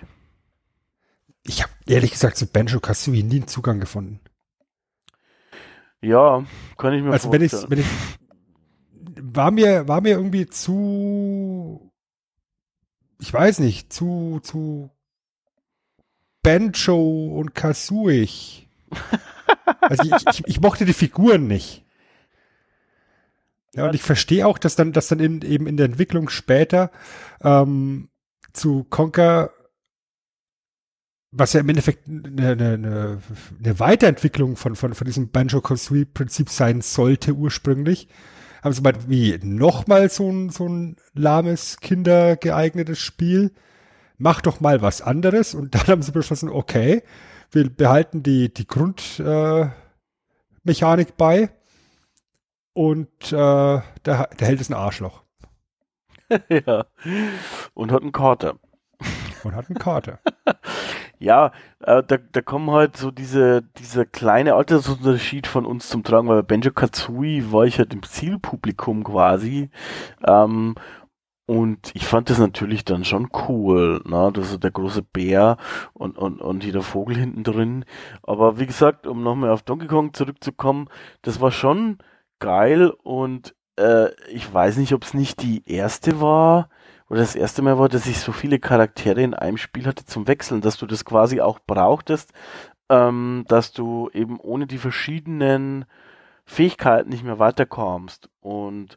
Ich habe ehrlich gesagt zu Banjo Kazooie nie einen Zugang gefunden. Ja, kann ich mir Also wenn ich, vorstellen. wenn ich war mir war mir irgendwie zu ich weiß nicht zu zu Banjo und Kazooie. Also ich, ich, ich mochte die Figuren nicht. Ja, und ich verstehe auch, dass dann, dass dann in, eben in der Entwicklung später ähm, zu Conker, was ja im Endeffekt eine, eine, eine, Weiterentwicklung von, von, von diesem Banjo-Kazooie-Prinzip sein sollte ursprünglich, haben sie mal wie nochmal so ein, so ein lahmes, kindergeeignetes Spiel. Mach doch mal was anderes. Und dann haben sie beschlossen, okay, wir behalten die, die Grundmechanik äh, bei. Und äh, der, der Held ist ein Arschloch ja. Und hat einen Kater. und hat eine Karte. Ja, äh, da, da kommen halt so diese, dieser kleine Altersunterschied von uns zum Tragen, weil bei Benjo Kazooie war ich halt im Zielpublikum quasi. Ähm, und ich fand das natürlich dann schon cool, ne? Das ist der große Bär und, und, und jeder Vogel hinten drin. Aber wie gesagt, um nochmal auf Donkey Kong zurückzukommen, das war schon geil und äh, ich weiß nicht, ob es nicht die erste war oder das erste Mal war, dass ich so viele Charaktere in einem Spiel hatte zum Wechseln, dass du das quasi auch brauchtest, ähm, dass du eben ohne die verschiedenen Fähigkeiten nicht mehr weiterkommst. Und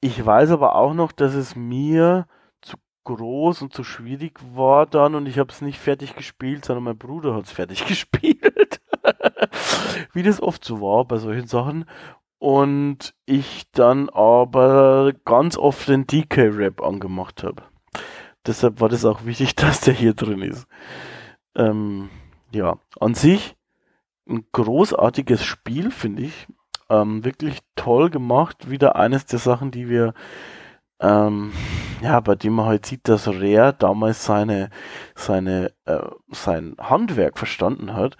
ich weiß aber auch noch, dass es mir zu groß und zu schwierig war dann und ich habe es nicht fertig gespielt, sondern mein Bruder hat es fertig gespielt. Wie das oft so war bei solchen Sachen. Und ich dann aber ganz oft den DK-Rap angemacht habe. Deshalb war das auch wichtig, dass der hier drin ist. Ähm, ja, an sich ein großartiges Spiel, finde ich. Ähm, wirklich toll gemacht. Wieder eines der Sachen, die wir, ähm, ja, bei dem man halt sieht, dass Rare damals seine, seine, äh, sein Handwerk verstanden hat.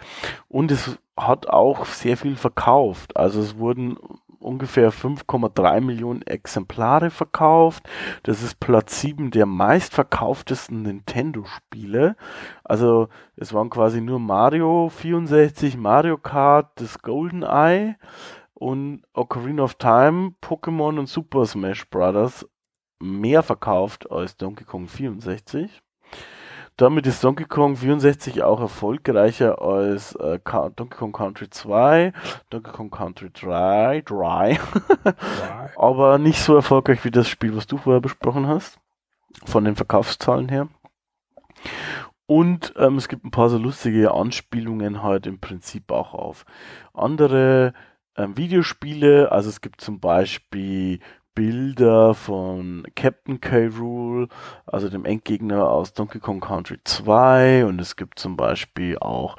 Und es hat auch sehr viel verkauft. Also es wurden ungefähr 5,3 Millionen Exemplare verkauft. Das ist Platz 7 der meistverkauftesten Nintendo-Spiele. Also es waren quasi nur Mario 64, Mario Kart, das Golden Eye und Ocarina of Time, Pokémon und Super Smash Bros. mehr verkauft als Donkey Kong 64. Damit ist Donkey Kong 64 auch erfolgreicher als äh, Donkey Kong Country 2, Donkey Kong Country 3, 3. aber nicht so erfolgreich wie das Spiel, was du vorher besprochen hast, von den Verkaufszahlen her. Und ähm, es gibt ein paar so lustige Anspielungen halt im Prinzip auch auf andere ähm, Videospiele. Also es gibt zum Beispiel Bilder von Captain K. Rule, also dem Endgegner aus Donkey Kong Country 2 und es gibt zum Beispiel auch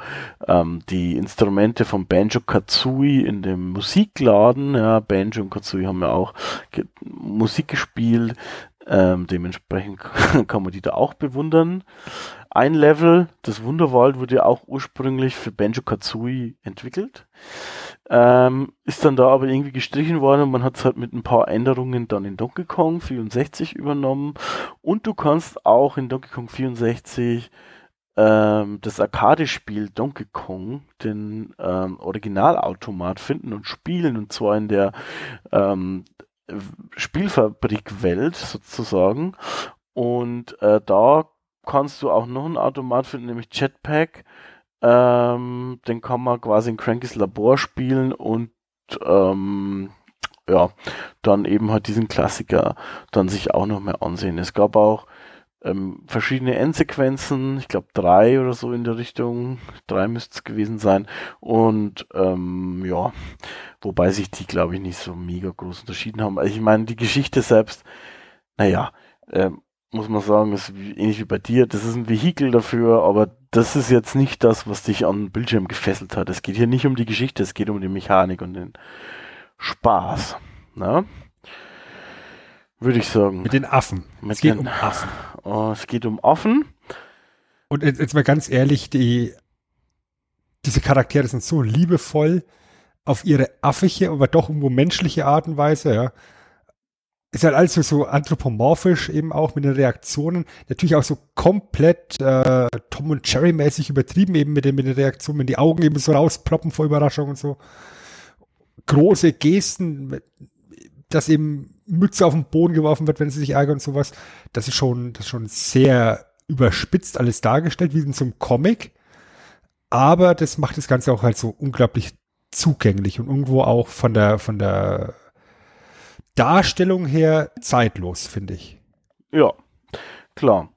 ähm, die Instrumente von Banjo Kazooie in dem Musikladen. Ja, Banjo und Kazooie haben ja auch ge Musik gespielt. Ähm, dementsprechend kann man die da auch bewundern. Ein Level, das Wunderwald, wurde ja auch ursprünglich für Banjo Kazooie entwickelt. Ähm, ist dann da aber irgendwie gestrichen worden und man hat es halt mit ein paar Änderungen dann in Donkey Kong 64 übernommen. Und du kannst auch in Donkey Kong 64 ähm, das Arcade-Spiel Donkey Kong, den ähm, Originalautomat finden und spielen und zwar in der ähm, Spielfabrik-Welt sozusagen. Und äh, da kannst du auch noch einen Automat finden, nämlich Jetpack. Ähm, den kann man quasi in Crankys Labor spielen und ähm, ja, dann eben halt diesen Klassiker dann sich auch noch mehr ansehen. Es gab auch ähm, verschiedene Endsequenzen, ich glaube drei oder so in der Richtung, drei müsste es gewesen sein. Und ähm, ja, wobei sich die, glaube ich, nicht so mega groß unterschieden haben. Also ich meine, die Geschichte selbst, naja, ähm, muss man sagen, ist ähnlich wie bei dir. Das ist ein Vehikel dafür, aber das ist jetzt nicht das, was dich an den Bildschirm gefesselt hat. Es geht hier nicht um die Geschichte, es geht um die Mechanik und den Spaß. Na? Würde ich sagen. Mit den Affen. Mit es geht den- um Affen. Oh, es geht um Affen. Und jetzt, jetzt mal ganz ehrlich, die, diese Charaktere sind so liebevoll auf ihre affige, aber doch irgendwo menschliche Art und Weise, ja. Ist halt alles so, so anthropomorphisch eben auch mit den Reaktionen. Natürlich auch so komplett äh, Tom und Jerry mäßig übertrieben eben mit den, mit den Reaktionen, wenn die Augen eben so rausploppen vor Überraschung und so. Große Gesten, dass eben Mütze auf den Boden geworfen wird, wenn sie sich ärgern und sowas. Das ist schon, das ist schon sehr überspitzt alles dargestellt, wie in so einem Comic. Aber das macht das Ganze auch halt so unglaublich zugänglich und irgendwo auch von der, von der Darstellung her zeitlos, finde ich. Ja, klar.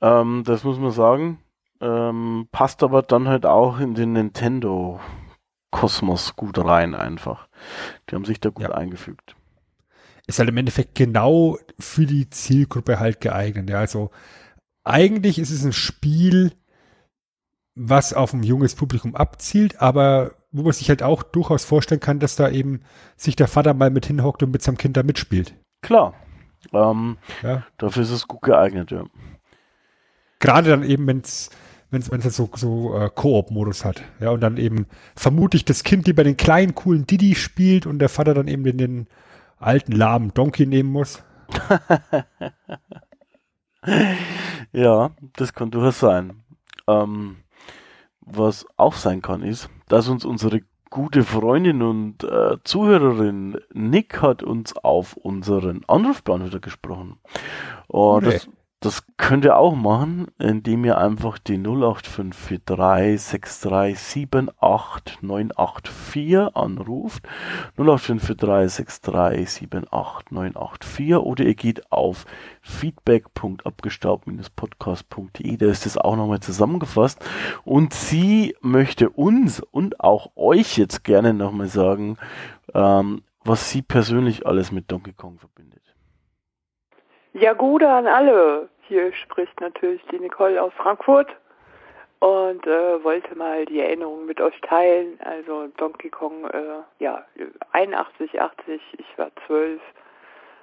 Ähm, das muss man sagen. Ähm, passt aber dann halt auch in den Nintendo-Kosmos gut rein einfach. Die haben sich da gut Ja. eingefügt. Ist halt im Endeffekt genau für die Zielgruppe halt geeignet. Ja, also eigentlich ist es ein Spiel, was auf ein junges Publikum abzielt, aber wo man sich halt auch durchaus vorstellen kann, dass da eben sich der Vater mal mit hinhockt und mit seinem Kind da mitspielt. Klar. Ähm, Ja. dafür ist es gut geeignet, ja. Gerade dann eben, wenn es wenn es so, so äh, Koop-Modus hat. Ja, und dann eben vermutlich das Kind lieber den kleinen, coolen Diddy spielt und der Vater dann eben den, den alten, lahmen Donkey nehmen muss. Ja, das kann durchaus sein. Ähm, was auch sein kann, ist, dass uns unsere gute Freundin und äh, Zuhörerin Nick hat uns auf unseren Anrufbeantworter gesprochen. Und Nee. das, das könnt ihr auch machen, indem ihr einfach die 08543 637 984 anruft. 08543 637 984 oder ihr geht auf feedback.abgestaubt-podcast.de, da ist das auch nochmal zusammengefasst. Und sie möchte uns und auch euch jetzt gerne nochmal sagen, ähm, was sie persönlich alles mit Donkey Kong verbindet. Ja, Gude an alle. Hier spricht natürlich die Nicole aus Frankfurt. und äh, wollte mal die Erinnerung mit euch teilen. Also Donkey Kong, äh, ja, 81, 80, ich war 12.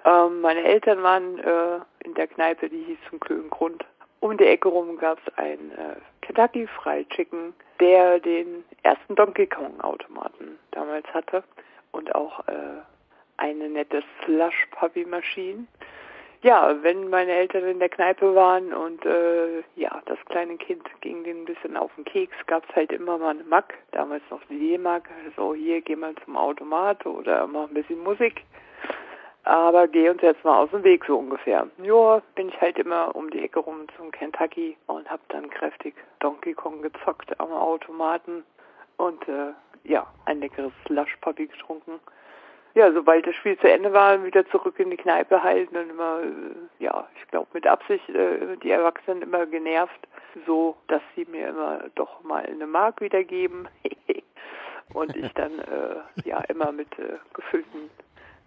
Ähm, meine Eltern waren äh, in der Kneipe, die hieß zum Klögen Grund. Um die Ecke rum gab es einen äh, Kentucky Fried Chicken, der den ersten Donkey Kong Automaten damals hatte und auch äh, eine nette Slush Puppy Maschine. Ja, wenn meine Eltern in der Kneipe waren und äh, ja, das kleine Kind ging denen ein bisschen auf den Keks, gab's halt immer mal eine Mack, damals noch die D-Mark, so hier, geh mal zum Automat oder mach ein bisschen Musik. Aber geh uns jetzt mal aus dem Weg, so ungefähr. Ja, bin ich halt immer um die Ecke rum zum Kentucky und hab dann kräftig Donkey Kong gezockt am Automaten und äh, ja, ein leckeres Slush Puppy getrunken ja, sobald das Spiel zu Ende war, wieder zurück in die Kneipe halten und immer, äh, ja, ich glaube mit Absicht äh, die Erwachsenen immer genervt, so dass sie mir immer doch mal eine Mark wiedergeben und ich dann äh, ja immer mit äh, gefüllten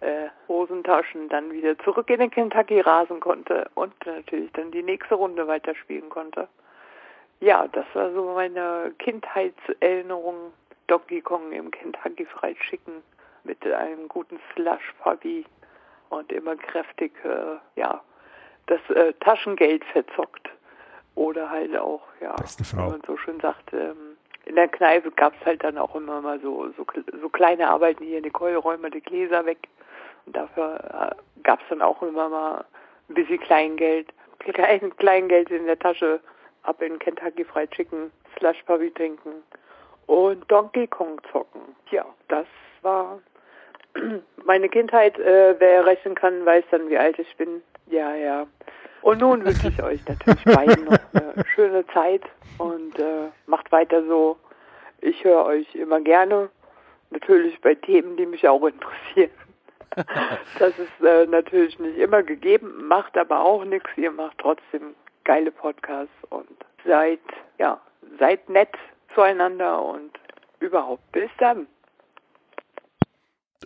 äh, Hosentaschen dann wieder zurück in den Kentucky rasen konnte und natürlich dann die nächste Runde weiterspielen konnte. Ja, das war so meine Kindheitserinnerung. Donkey Kong im Kentucky Fried Chicken mit einem guten Slush Puppy und immer kräftig, äh, ja, das äh, Taschengeld verzockt. Oder halt auch, ja, wie man so schön sagt, ähm, in der Kneipe gab es halt dann auch immer mal so, so, so kleine Arbeiten hier, Nicole, räum mal die Gläser weg. Und dafür äh, gab es dann auch immer mal ein bisschen Kleingeld, Klein, Kleingeld in der Tasche, ab in Kentucky Fried Chicken, Slush Puppy trinken und Donkey Kong zocken. Ja, das war meine Kindheit. Äh, wer rechnen kann, weiß dann, wie alt ich bin. Ja, ja. Und nun wünsche ich euch natürlich beiden noch eine schöne Zeit und äh, macht weiter so. Ich höre euch immer gerne. Natürlich bei Themen, die mich auch interessieren. Das ist äh, natürlich nicht immer gegeben, macht aber auch nichts. Ihr macht trotzdem geile Podcasts und seid, ja, seid nett zueinander und überhaupt bis dann.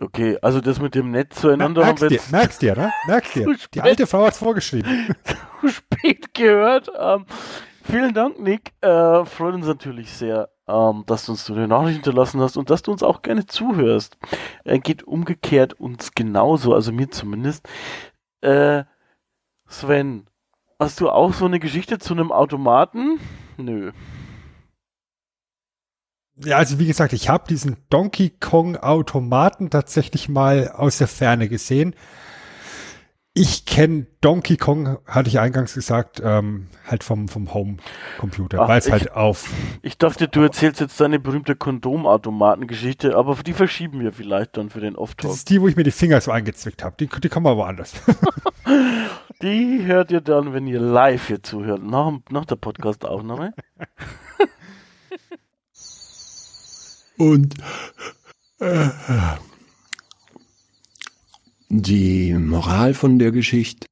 Okay, also das mit dem Netz zueinander haben Merkst wir dir, jetzt merkst dir, ne? Merkst dir. Die alte Frau hat's vorgeschrieben. zu spät gehört. Ähm, vielen Dank, Nick. Äh, freut uns natürlich sehr, ähm, dass du uns so eine Nachricht hinterlassen hast und dass du uns auch gerne zuhörst. Äh, geht umgekehrt uns genauso, also mir zumindest. Äh, Sven, hast du auch so eine Geschichte zu einem Automaten? Nö. Ja, also wie gesagt, ich habe diesen Donkey Kong Automaten tatsächlich mal aus der Ferne gesehen. Ich kenne Donkey Kong, hatte ich eingangs gesagt, ähm, halt vom, vom Home-Computer, weil es ich- halt auf Ich dachte, du erzählst jetzt deine berühmte Kondomautomaten-Geschichte, aber die verschieben wir vielleicht dann für den Das Off-Talk. ist die, wo ich mir die Finger so eingezwickt habe. Die, die kommen aber woanders. Die hört ihr dann, wenn ihr live hier zuhört, nach, nach der Podcast-Aufnahme. Und äh, die Moral von der Geschichte.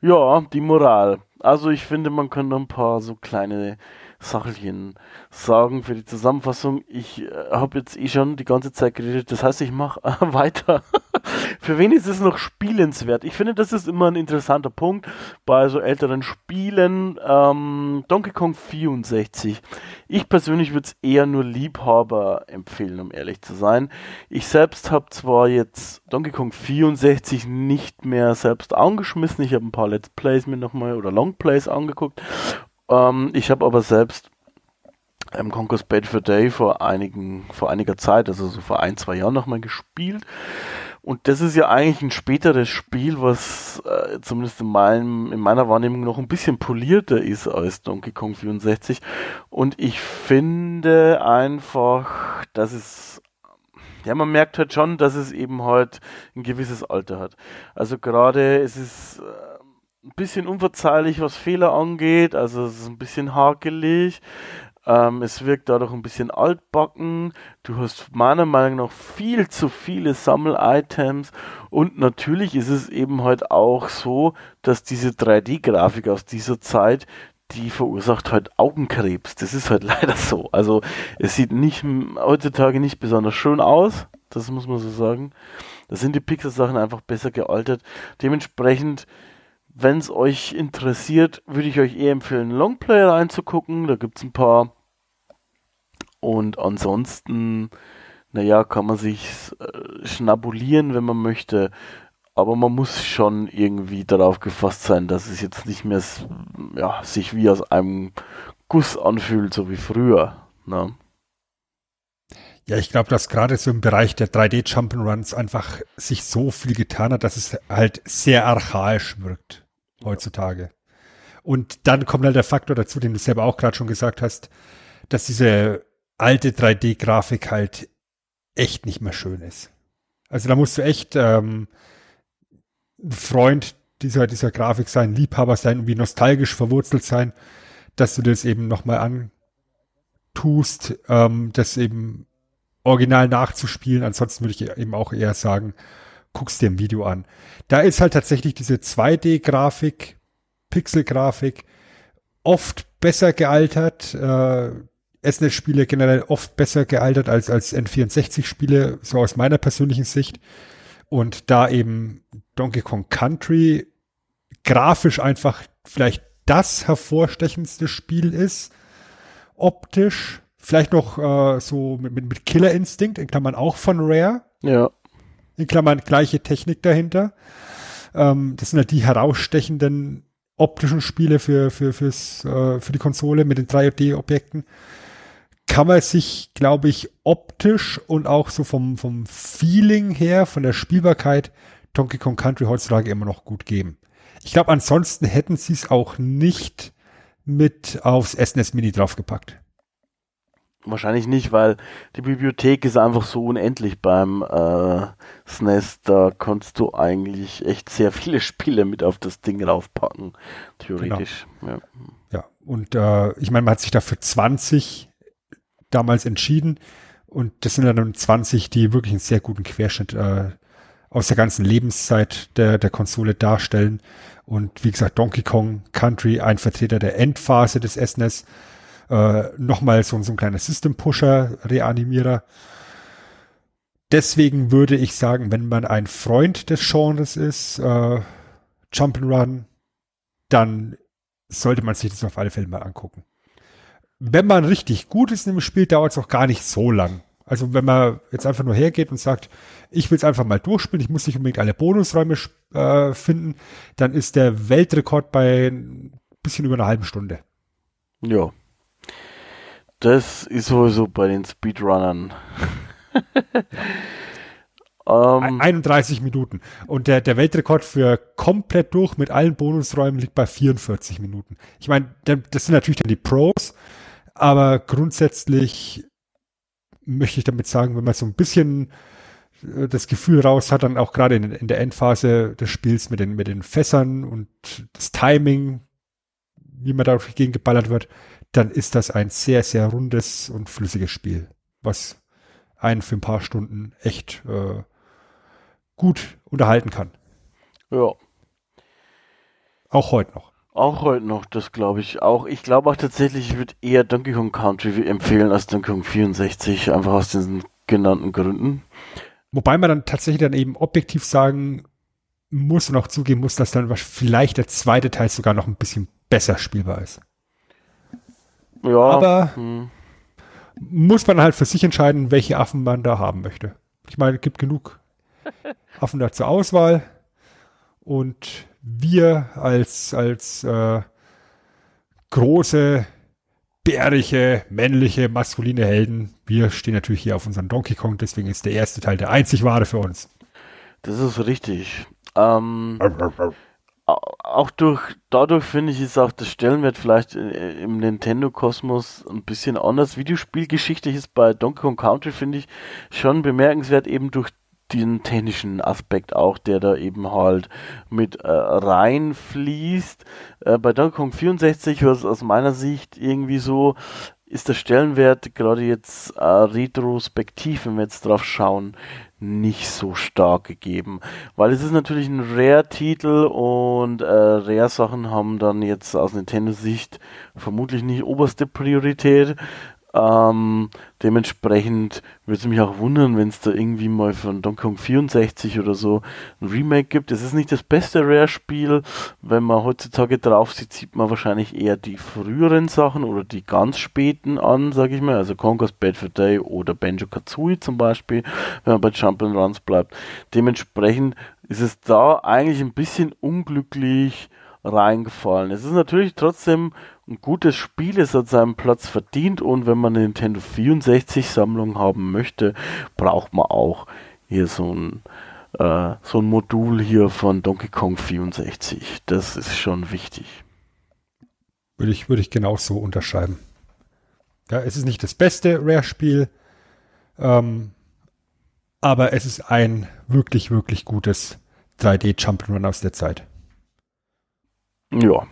Ja, die Moral. Also ich finde, man noch ein paar so kleine Sachelchen sagen für die Zusammenfassung. Ich äh, habe jetzt eh schon die ganze Zeit geredet, das heißt, ich mache äh, weiter. für wen ist es noch spielenswert? Ich finde, das ist immer ein interessanter Punkt bei so älteren Spielen. Ähm, Donkey Kong 64. Ich persönlich würde es eher nur Liebhaber empfehlen, um ehrlich zu sein. Ich selbst habe zwar jetzt Donkey Kong 64 nicht mehr selbst angeschmissen, ich habe ein paar Let's Plays mir nochmal oder Long Plays angeguckt. Ähm, ich habe aber selbst ähm, Conquest Bad for Day vor einigen, vor einiger Zeit, also so vor ein, zwei Jahren nochmal gespielt. Und das ist ja eigentlich ein späteres Spiel, was äh, zumindest in, meinem, in meiner Wahrnehmung noch ein bisschen polierter ist als Donkey Kong 64. Und ich finde einfach, dass es, ja, man merkt halt schon, dass es eben halt ein gewisses Alter hat. Also gerade es ist äh, ein bisschen unverzeihlich, was Fehler angeht, also es ist ein bisschen hakelig. Ähm, es wirkt dadurch ein bisschen altbacken. Du hast meiner Meinung nach viel zu viele Sammel-Items. Und natürlich ist es eben halt auch so, dass diese 3D-Grafik aus dieser Zeit, die verursacht halt Augenkrebs. Das ist halt leider so. Also es sieht nicht heutzutage nicht besonders schön aus. Das muss man so sagen. Da sind die Pixel-Sachen einfach besser gealtert. Dementsprechend wenn es euch interessiert, würde ich euch eher empfehlen, Longplayer reinzugucken. Da gibt es ein paar. Und ansonsten, naja, kann man sich äh, schnabulieren, wenn man möchte. Aber man muss schon irgendwie darauf gefasst sein, dass es jetzt nicht mehr ja, sich wie aus einem Guss anfühlt, so wie früher. Ne? Ja, ich glaube, dass gerade so im Bereich der 3D Jump'n'Runs einfach sich so viel getan hat, dass es halt sehr archaisch wirkt heutzutage. Und dann kommt halt der Faktor dazu, den du selber auch gerade schon gesagt hast, dass diese alte 3D-Grafik halt echt nicht mehr schön ist. Also da musst du echt ähm, Freund dieser, dieser Grafik sein, Liebhaber sein, irgendwie nostalgisch verwurzelt sein, dass du das eben nochmal antust, ähm, das eben original nachzuspielen. Ansonsten würde ich eben auch eher sagen, guckst dir ein Video an. Da ist halt tatsächlich diese 2D-Grafik, Pixel-Grafik oft besser gealtert. Äh, SNES-Spiele generell oft besser gealtert als, als N64-Spiele, so aus meiner persönlichen Sicht. Und da eben Donkey Kong Country grafisch einfach vielleicht das hervorstechendste Spiel ist, optisch, vielleicht noch äh, so mit, mit, Killer Instinct, in Klammern auch von Rare, Ja. In Klammern gleiche Technik dahinter. Ähm, das sind halt die herausstechenden optischen Spiele für, für, fürs, äh, für die Konsole mit den 3D-Objekten. Kann man sich, glaube ich, optisch und auch so vom, vom Feeling her, von der Spielbarkeit Donkey Kong Country heutzutage immer noch gut geben. Ich glaube, ansonsten hätten sie es auch nicht mit aufs SNES Mini draufgepackt. Wahrscheinlich nicht, weil die Bibliothek ist einfach so unendlich beim äh, SNES. Da kannst du eigentlich echt sehr viele Spiele mit auf das Ding raufpacken, theoretisch. Ja. Ja, und äh, ich meine, man hat sich dafür 20 damals entschieden und das sind dann 20, die wirklich einen sehr guten Querschnitt äh, aus der ganzen Lebenszeit der, der Konsole darstellen. Und wie gesagt, Donkey Kong Country, ein Vertreter der Endphase des SNES, äh, nochmal so, so ein kleiner System-Pusher, Reanimierer. Deswegen würde ich sagen, wenn man ein Freund des Genres ist, äh, Jump'n'Run, dann sollte man sich das auf alle Fälle mal angucken. Wenn man richtig gut ist in dem Spiel, dauert es auch gar nicht so lang. Also wenn man jetzt einfach nur hergeht und sagt, ich will es einfach mal durchspielen, ich muss nicht unbedingt alle Bonusräume äh, finden, dann ist der Weltrekord bei ein bisschen über einer halben Stunde. ja. Das ist sowieso bei den Speedrunnern. ähm, 31 Minuten. Und der, der Weltrekord für komplett durch mit allen Bonusräumen liegt bei 44 Minuten. Ich meine, das sind natürlich dann die Pros, aber grundsätzlich möchte ich damit sagen, wenn man so ein bisschen äh, das Gefühl raus hat, dann auch gerade in, in der Endphase des Spiels mit den, mit den Fässern und das Timing, wie man da gegen geballert wird, dann ist das ein sehr, sehr rundes und flüssiges Spiel, was einen für ein paar Stunden echt äh, gut unterhalten kann. ja. Auch heute noch. Auch heute noch, das glaube ich auch. Ich glaube auch tatsächlich, ich würde eher Donkey Kong Country empfehlen als Donkey Kong 64, einfach aus diesen genannten Gründen. Wobei man dann tatsächlich dann eben objektiv sagen muss und auch zugeben muss, dass dann vielleicht der zweite Teil sogar noch ein bisschen besser spielbar ist. Ja, Aber hm, muss man halt für sich entscheiden, welche Affen man da haben möchte. Ich meine, es gibt genug Affen da zur Auswahl und wir als, als äh, große, bärige, männliche, maskuline Helden, wir stehen natürlich hier auf unseren Donkey Kong, deswegen ist der erste Teil der einzig wahre für uns. das ist richtig. Ähm, auch durch, dadurch finde ich, ist auch das Stellenwert vielleicht äh, im Nintendo-Kosmos ein bisschen anders. Videospielgeschichtlich ist bei Donkey Kong Country, finde ich, schon bemerkenswert, eben durch den technischen Aspekt auch, der da eben halt mit äh, reinfließt. Äh, bei Donkey Kong 64 was aus meiner Sicht irgendwie so, ist der Stellenwert gerade jetzt äh, retrospektiv, wenn wir jetzt drauf schauen, nicht so stark gegeben. Weil es ist natürlich ein Rare-Titel und äh, Rare-Sachen haben dann jetzt aus Nintendo-Sicht vermutlich nicht oberste Priorität. Ähm, dementsprechend würde es mich auch wundern, wenn es da irgendwie mal von Donkey Kong 64 oder so ein Remake gibt. Es ist nicht das beste Rare-Spiel. Wenn man heutzutage drauf sieht, sieht man wahrscheinlich eher die früheren Sachen oder die ganz späten an, sag ich mal. Also Conker's Bad for Day oder Banjo Kazooie zum Beispiel, wenn man bei Jump'n'Runs bleibt. Dementsprechend ist es da eigentlich ein bisschen unglücklich reingefallen. Es ist natürlich trotzdem ein gutes Spiel, es hat seinen Platz verdient und wenn man eine Nintendo 64 Sammlung haben möchte, braucht man auch hier so ein, äh, so ein Modul hier von Donkey Kong 64. Das ist schon wichtig. Würde ich, würde ich genauso unterschreiben. Ja, es ist nicht das beste Rare-Spiel, ähm, aber es ist ein wirklich, wirklich gutes 3D-Jump'n'Run aus der Zeit. Ja.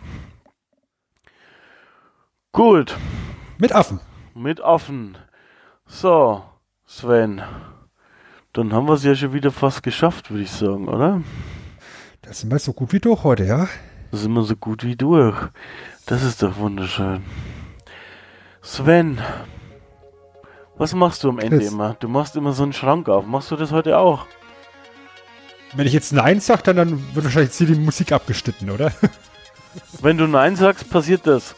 Gut, Mit Affen. mit Affen. So, Sven. Dann haben wir es ja schon wieder fast geschafft, würde ich sagen, oder? Da sind wir so gut wie durch heute, ja? Da sind wir so gut wie durch. Das ist doch wunderschön. Sven, was machst du am Ende Chris. immer? Du machst immer so einen Schrank auf. Machst du das heute auch? Wenn ich jetzt Nein sage, dann, dann wird wahrscheinlich jetzt hier die Musik abgeschnitten, oder? Wenn du Nein sagst, passiert das.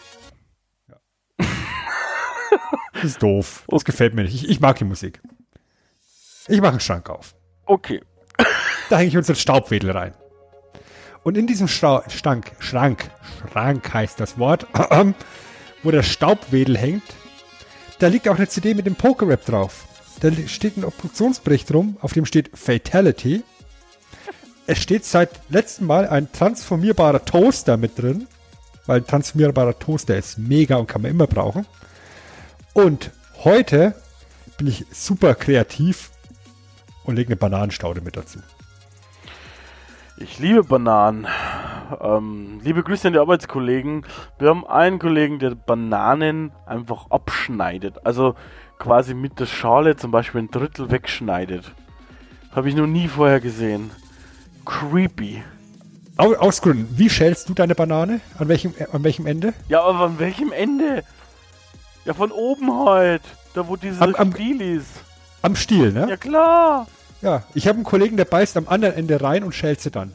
Das ist doof. Das gefällt mir nicht. Ich, ich mag die Musik. Ich mache einen Schrank auf. Okay. Da hänge ich unseren Staubwedel rein. Und in diesem Schra Schrank, Schrank, Schrank heißt das Wort, wo der Staubwedel hängt, da liegt auch eine CD mit dem Poker-Rap drauf. Da steht ein Produktionsbericht rum, auf dem steht Fatality. Es steht seit letztem Mal ein transformierbarer Toaster mit drin, weil ein transformierbarer Toaster ist mega und kann man immer brauchen. Und heute bin ich super kreativ und lege eine Bananenstaude mit dazu. Ich liebe Bananen. Ähm, liebe Grüße an die Arbeitskollegen. Wir haben einen Kollegen, der Bananen einfach abschneidet. Also quasi mit der Schale zum Beispiel ein Drittel wegschneidet. Habe ich noch nie vorher gesehen. Creepy. Au- Aus Gründen. Wie schälst du deine Banane? An welchem, an welchem Ende? Ja, aber an welchem Ende? Ja, von oben halt. Da wo dieses Am- am- Spiel ist. Am Stiel, ne? Ja klar. Ja. Ich habe einen Kollegen, der beißt am anderen Ende rein und schält sie dann.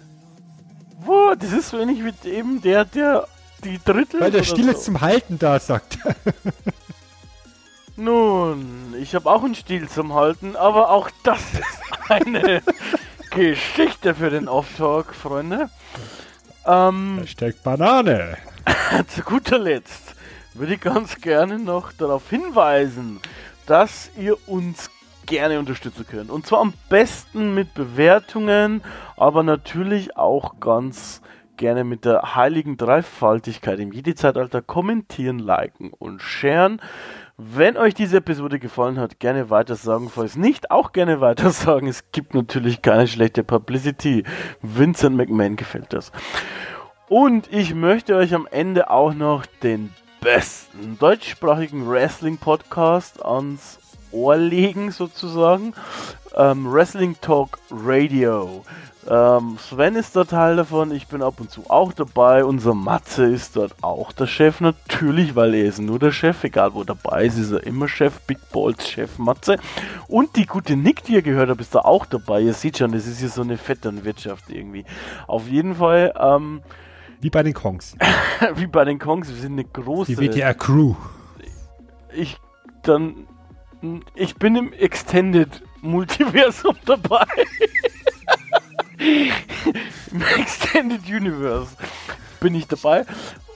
Wo? Das ist so ähnlich wie eben der, der die Drittel. Weil der Stiel so. ist zum Halten da, sagt er. Nun, ich habe auch einen Stiel zum Halten, aber auch das ist eine Geschichte für den Off-Talk, Freunde. Ähm, Hashtag Banane. zu guter Letzt würde ich ganz gerne noch darauf hinweisen, dass ihr uns gerne unterstützen könnt. Und zwar am besten mit Bewertungen, aber natürlich auch ganz gerne mit der heiligen Dreifaltigkeit im Jedi-Zeitalter kommentieren, liken und sharen. Wenn euch diese Episode gefallen hat, gerne weitersagen. Falls nicht, auch gerne weitersagen. Es gibt natürlich keine schlechte Publicity. Vincent McMahon gefällt das. Und ich möchte euch am Ende auch noch den besten deutschsprachigen Wrestling-Podcast ans Ohr legen, sozusagen. Ähm, Wrestling Talk Radio. Ähm, Sven ist da Teil davon, ich bin ab und zu auch dabei. Unser Matze ist dort auch der Chef, natürlich, weil er ist nur der Chef, egal wo dabei ist, ist er immer Chef, Big Balls Chef Matze. Und die gute Nick, die ihr gehört habt, ist da auch dabei. Ihr seht schon, das ist hier so eine Vetternwirtschaft irgendwie. Auf jeden Fall, ähm, Wie bei den Kongs. wie bei den Kongs, wir sind eine große. Die WTR Crew. ich dann ich bin im Extended Multiversum dabei. Im Extended Universe bin ich dabei.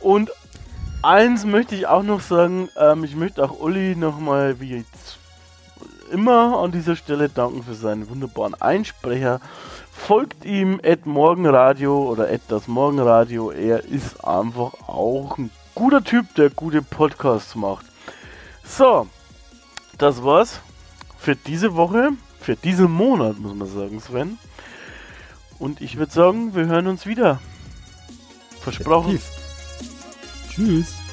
Und eins möchte ich auch noch sagen, ähm, ich möchte auch Uli nochmal wie immer an dieser Stelle danken für seinen wunderbaren Einsprecher. Folgt ihm at Morgenradio oder at das Morgenradio. Er ist einfach auch ein guter Typ, der gute Podcasts macht. So, das war's für diese Woche, für diesen Monat, muss man sagen, Sven. Und ich würde sagen, wir hören uns wieder. Versprochen. Tschüss.